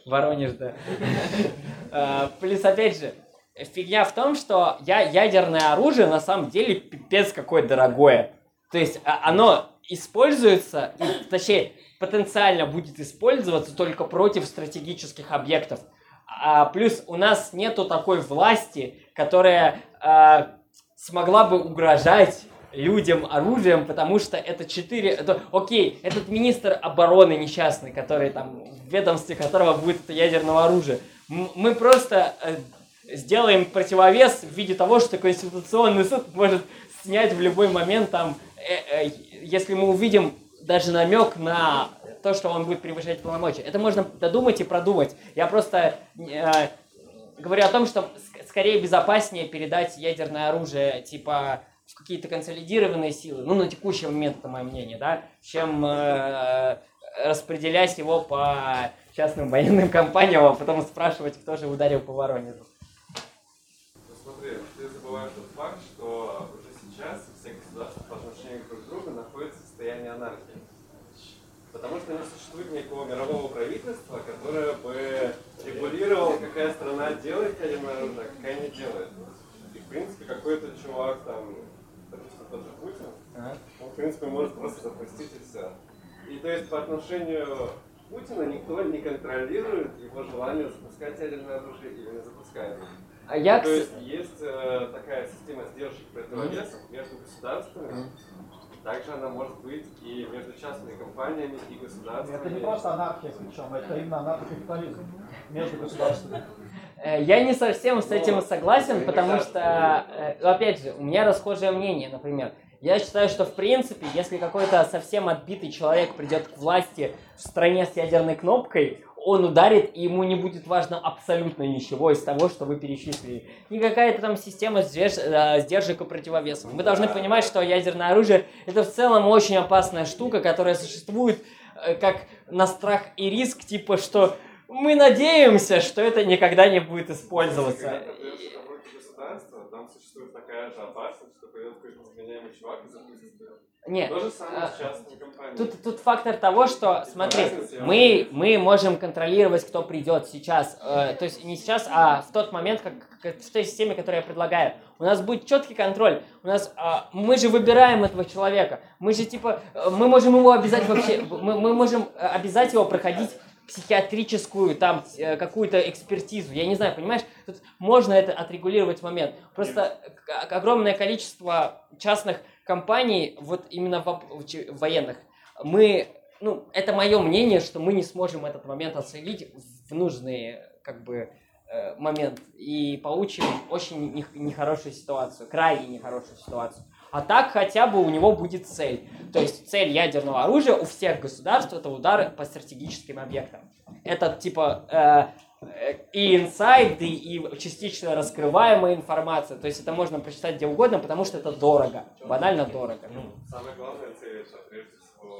Воронеж, да. Плюс, опять же, фигня в том, что я, ядерное оружие на самом деле пипец какое дорогое. То есть оно используется, точнее, потенциально будет использоваться только против стратегических объектов. А, плюс у нас нету такой власти, которая а, смогла бы угрожать людям оружием, потому что это четыре... Это, окей, этот министр обороны несчастный, который там, в ведомстве которого будет это ядерного оружия. Мы просто э, сделаем противовес в виде того, что Конституционный суд может снять в любой момент там если мы увидим даже намек на то, что он будет превышать полномочия. Это можно додумать и продумать. Я просто э, говорю о том, что ск- скорее безопаснее передать ядерное оружие, типа, в какие-то консолидированные силы, ну, на текущий момент, это мое мнение, да, чем э, распределять его по частным военным компаниям, а потом спрашивать, кто же ударил по Воронежу. Ну, смотри, ты забываешь тот факт, что уже сейчас все государства по отношению друг к другу находятся в состоянии анархии. Потому что не существует никакого мирового правительства, которое бы регулировало, какая страна делает ядерное оружие, а какая не делает. И, в принципе, какой-то чувак там, допустим, тот же Путин, он, в принципе, может просто запустить и все. И то есть по отношению Путина никто не контролирует его желание запускать ядерное оружие или не запускать. А я, То есть есть э, такая система сдержек противовесов между государствами. Также она может быть и между частными компаниями и государствами. Это не просто анархия, причем это именно анархокапитализм между государствами. Э, Я не совсем с этим согласен, потому что, э, опять же, у меня расхожее мнение, например. Я считаю, что в принципе, если какой-то совсем отбитый человек придет к власти в стране с ядерной кнопкой, он ударит, и ему не будет важно абсолютно ничего из того, что вы перечислили. И какая-то там система сдерж- э, сдержек и противовесов. Мы должны понимать, что ядерное оружие это в целом очень опасная штука, которая существует э, как на страх и риск, типа что мы надеемся, что это никогда не будет использоваться. Там существует такая же опасность, что придет какой-то изменяемый чувак и запустит. Нет, То же самое а, с частными компаниями. Тут, тут фактор того, что, смотри, разница, я мы, мы можем контролировать, кто придет сейчас. Э, то есть не сейчас, а в тот момент, как, как в той системе, которую я предлагаю. У нас будет четкий контроль. У нас, а, мы же выбираем этого человека. Мы же типа, э, мы можем его обязать вообще, мы, мы можем э, обязать его проходить психиатрическую там э, какую-то экспертизу. Я не знаю, понимаешь? Тут можно это отрегулировать в момент. Просто огромное количество частных компаний, вот именно в, военных, мы, ну, это мое мнение, что мы не сможем этот момент отследить в нужный, как бы, э, момент и получим очень не- нехорошую ситуацию, крайне нехорошую ситуацию. А так хотя бы у него будет цель. То есть цель ядерного оружия у всех государств это удары по стратегическим объектам. Это типа э, и инсайды, и частично раскрываемая информация. То есть это можно прочитать где угодно, потому что это дорого. Банально дорого. Ну, Самая главная цель это прежде всего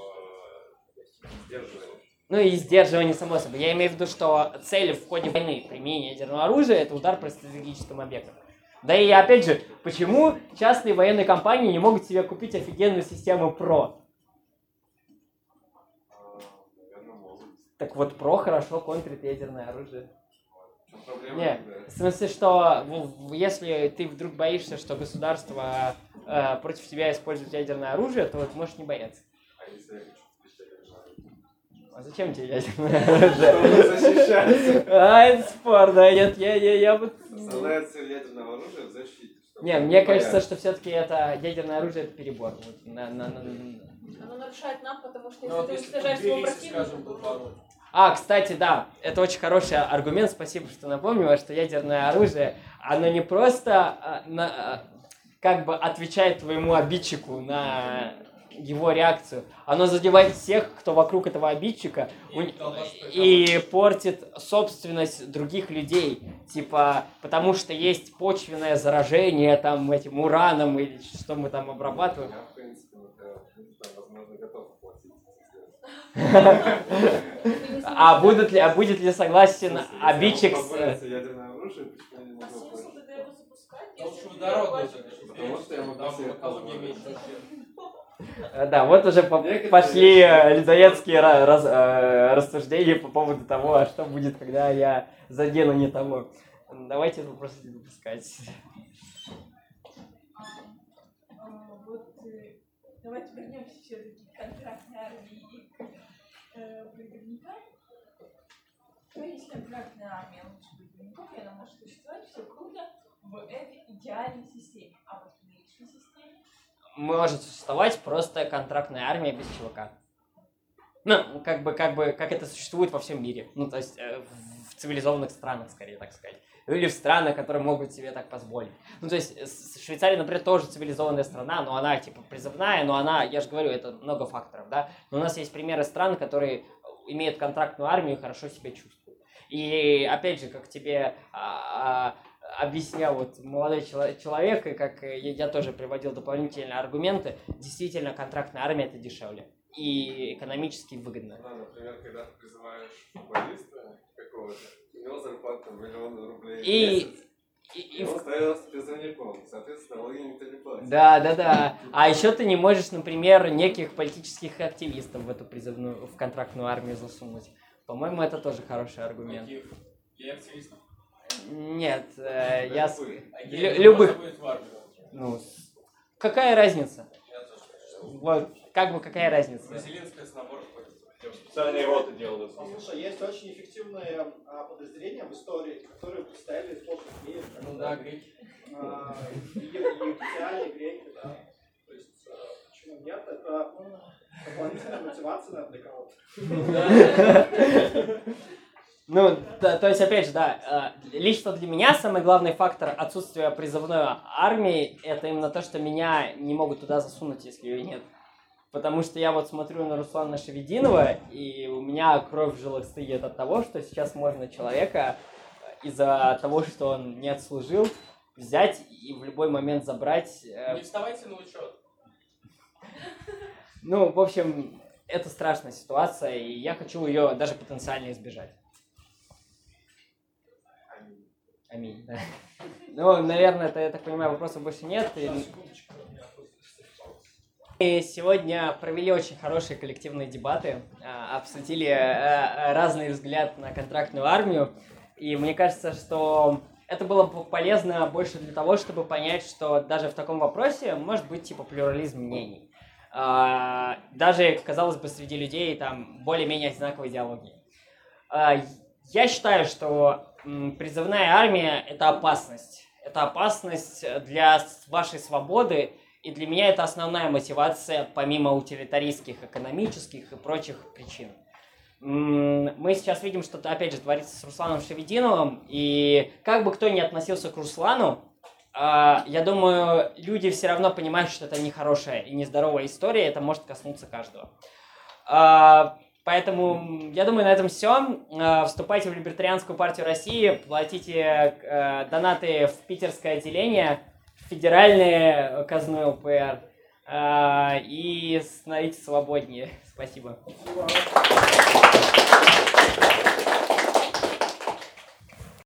э, сдерживание. Ну и сдерживание само собой. Я имею в виду, что цель в ходе войны применения ядерного оружия это удар по стратегическим объектам. Да и опять же, почему частные военные компании не могут себе купить офигенную систему ПРО? Так вот, ПРО хорошо контрит ядерное оружие. Проблема? Не, в смысле, что если ты вдруг боишься, что государство э, против тебя использует ядерное оружие, то вот можешь не бояться. А если я хочу? А зачем тебе ядерное оружие? Чтобы защищаться. А, это спор, да, нет, я, я, я вот... Цель ядерного оружия в защите. Не, мне кажется, что все-таки это ядерное оружие это перебор. Вот, на- на- на- на- Оно нарушает нам, потому что Ну, если ты если уничтожаешь своего противника, то-. А, кстати, да, это очень хороший аргумент, спасибо, что напомнила, что ядерное оружие, оно не просто а, на- а, как бы отвечает твоему обидчику на его реакцию, оно задевает всех, кто вокруг этого обидчика. У- и портит собственность других людей, типа, потому что есть почвенное заражение там этим ураном или что мы там обрабатываем. Я, в принципе, там, возможно, готов оплатить. А будут ли, а будет ли согласен обидчик Потому что я могу Да, вот уже по- Некоторые пошли э, людоедские ра- раз- э, рассуждения по поводу того, а что будет, когда я задену не того. Давайте этот вопрос не допускать. А, Вот э, давайте вернемся все-таки к контрактной армии и к призывникам. То есть контрактная армия лучше призывников, и она может существовать, все круто в этой идеальной системе. А вот в нынешней системе Может существовать просто контрактная армия без ЧВК. Ну, как бы, как бы, как это существует во всем мире. Ну, то есть, э, в цивилизованных странах, скорее так сказать. Или в странах, которые могут себе так позволить. Ну, то есть с- Швейцария, например, тоже цивилизованная страна, но она типа призывная, но она, я же говорю, это много факторов, да. Но у нас есть примеры стран, которые имеют контрактную армию и хорошо себя чувствуют. И опять же, как тебе а, а, объяснял вот молодой чело- человек, и как э, я, тоже приводил дополнительные аргументы, действительно контрактная армия это дешевле и экономически выгодно. Да, например, когда ты призываешь футболиста какого-то, у него зарплата миллион рублей в И- месяц, и- и, в- призывником. Соответственно, налоги никто не платит. Да, да, да. А еще ты не можешь, например, неких политических активистов в эту призывную, в контрактную армию засунуть. По-моему, это тоже хороший аргумент. Я активистов. Нет, э, я... с- А лю- любых... Ну, с- какая разница? Вот, как бы какая разница? Зеленская с набором. Специальные роты делают. Слушай, есть очень эффективные а, подразделения в истории, которые представили сложных мир. Ну да, греки. А, и- египтяне, греки, да. То есть, а, почему нет? Это ну, дополнительная мотивация, наверное, для кого-то. Ну, да, то есть, опять же, да, э, лично для меня самый главный фактор отсутствия призывной армии, это именно то, что меня не могут туда засунуть, если ее нет. Потому что я вот смотрю на Руслана Шевединова, и у меня кровь в жилах стоит от того, что сейчас можно человека из-за того, что он не отслужил, взять и в любой момент забрать. э, Не вставайте на учет. Ну, в общем, это страшная ситуация, и я хочу ее даже потенциально избежать. Аминь, да. Ну, наверное, это, я так понимаю, вопросов больше нет. И... И сегодня провели очень хорошие коллективные дебаты, а, обсудили а, разный взгляд на контрактную армию. И мне кажется, что это было бы полезно больше для того, чтобы понять, что даже в таком вопросе может быть типа плюрализм мнений. А, Даже, казалось бы, среди людей там более-менее одинаковой идеологии. А, Я считаю, что призывная армия – это опасность. Это опасность для вашей свободы, и для меня это основная мотивация, помимо утилитаристских, экономических и прочих причин. Мы сейчас видим, что опять же творится с Русланом Шевединовым, и как бы кто ни относился к Руслану, а, я думаю, люди все равно понимают, что это нехорошая и нездоровая история, это может коснуться каждого. Поэтому, я думаю, на этом все. Вступайте в Либертарианскую партию России, платите э, донаты в питерское отделение, в федеральные казну ЛПР э, и становитесь свободнее. Спасибо.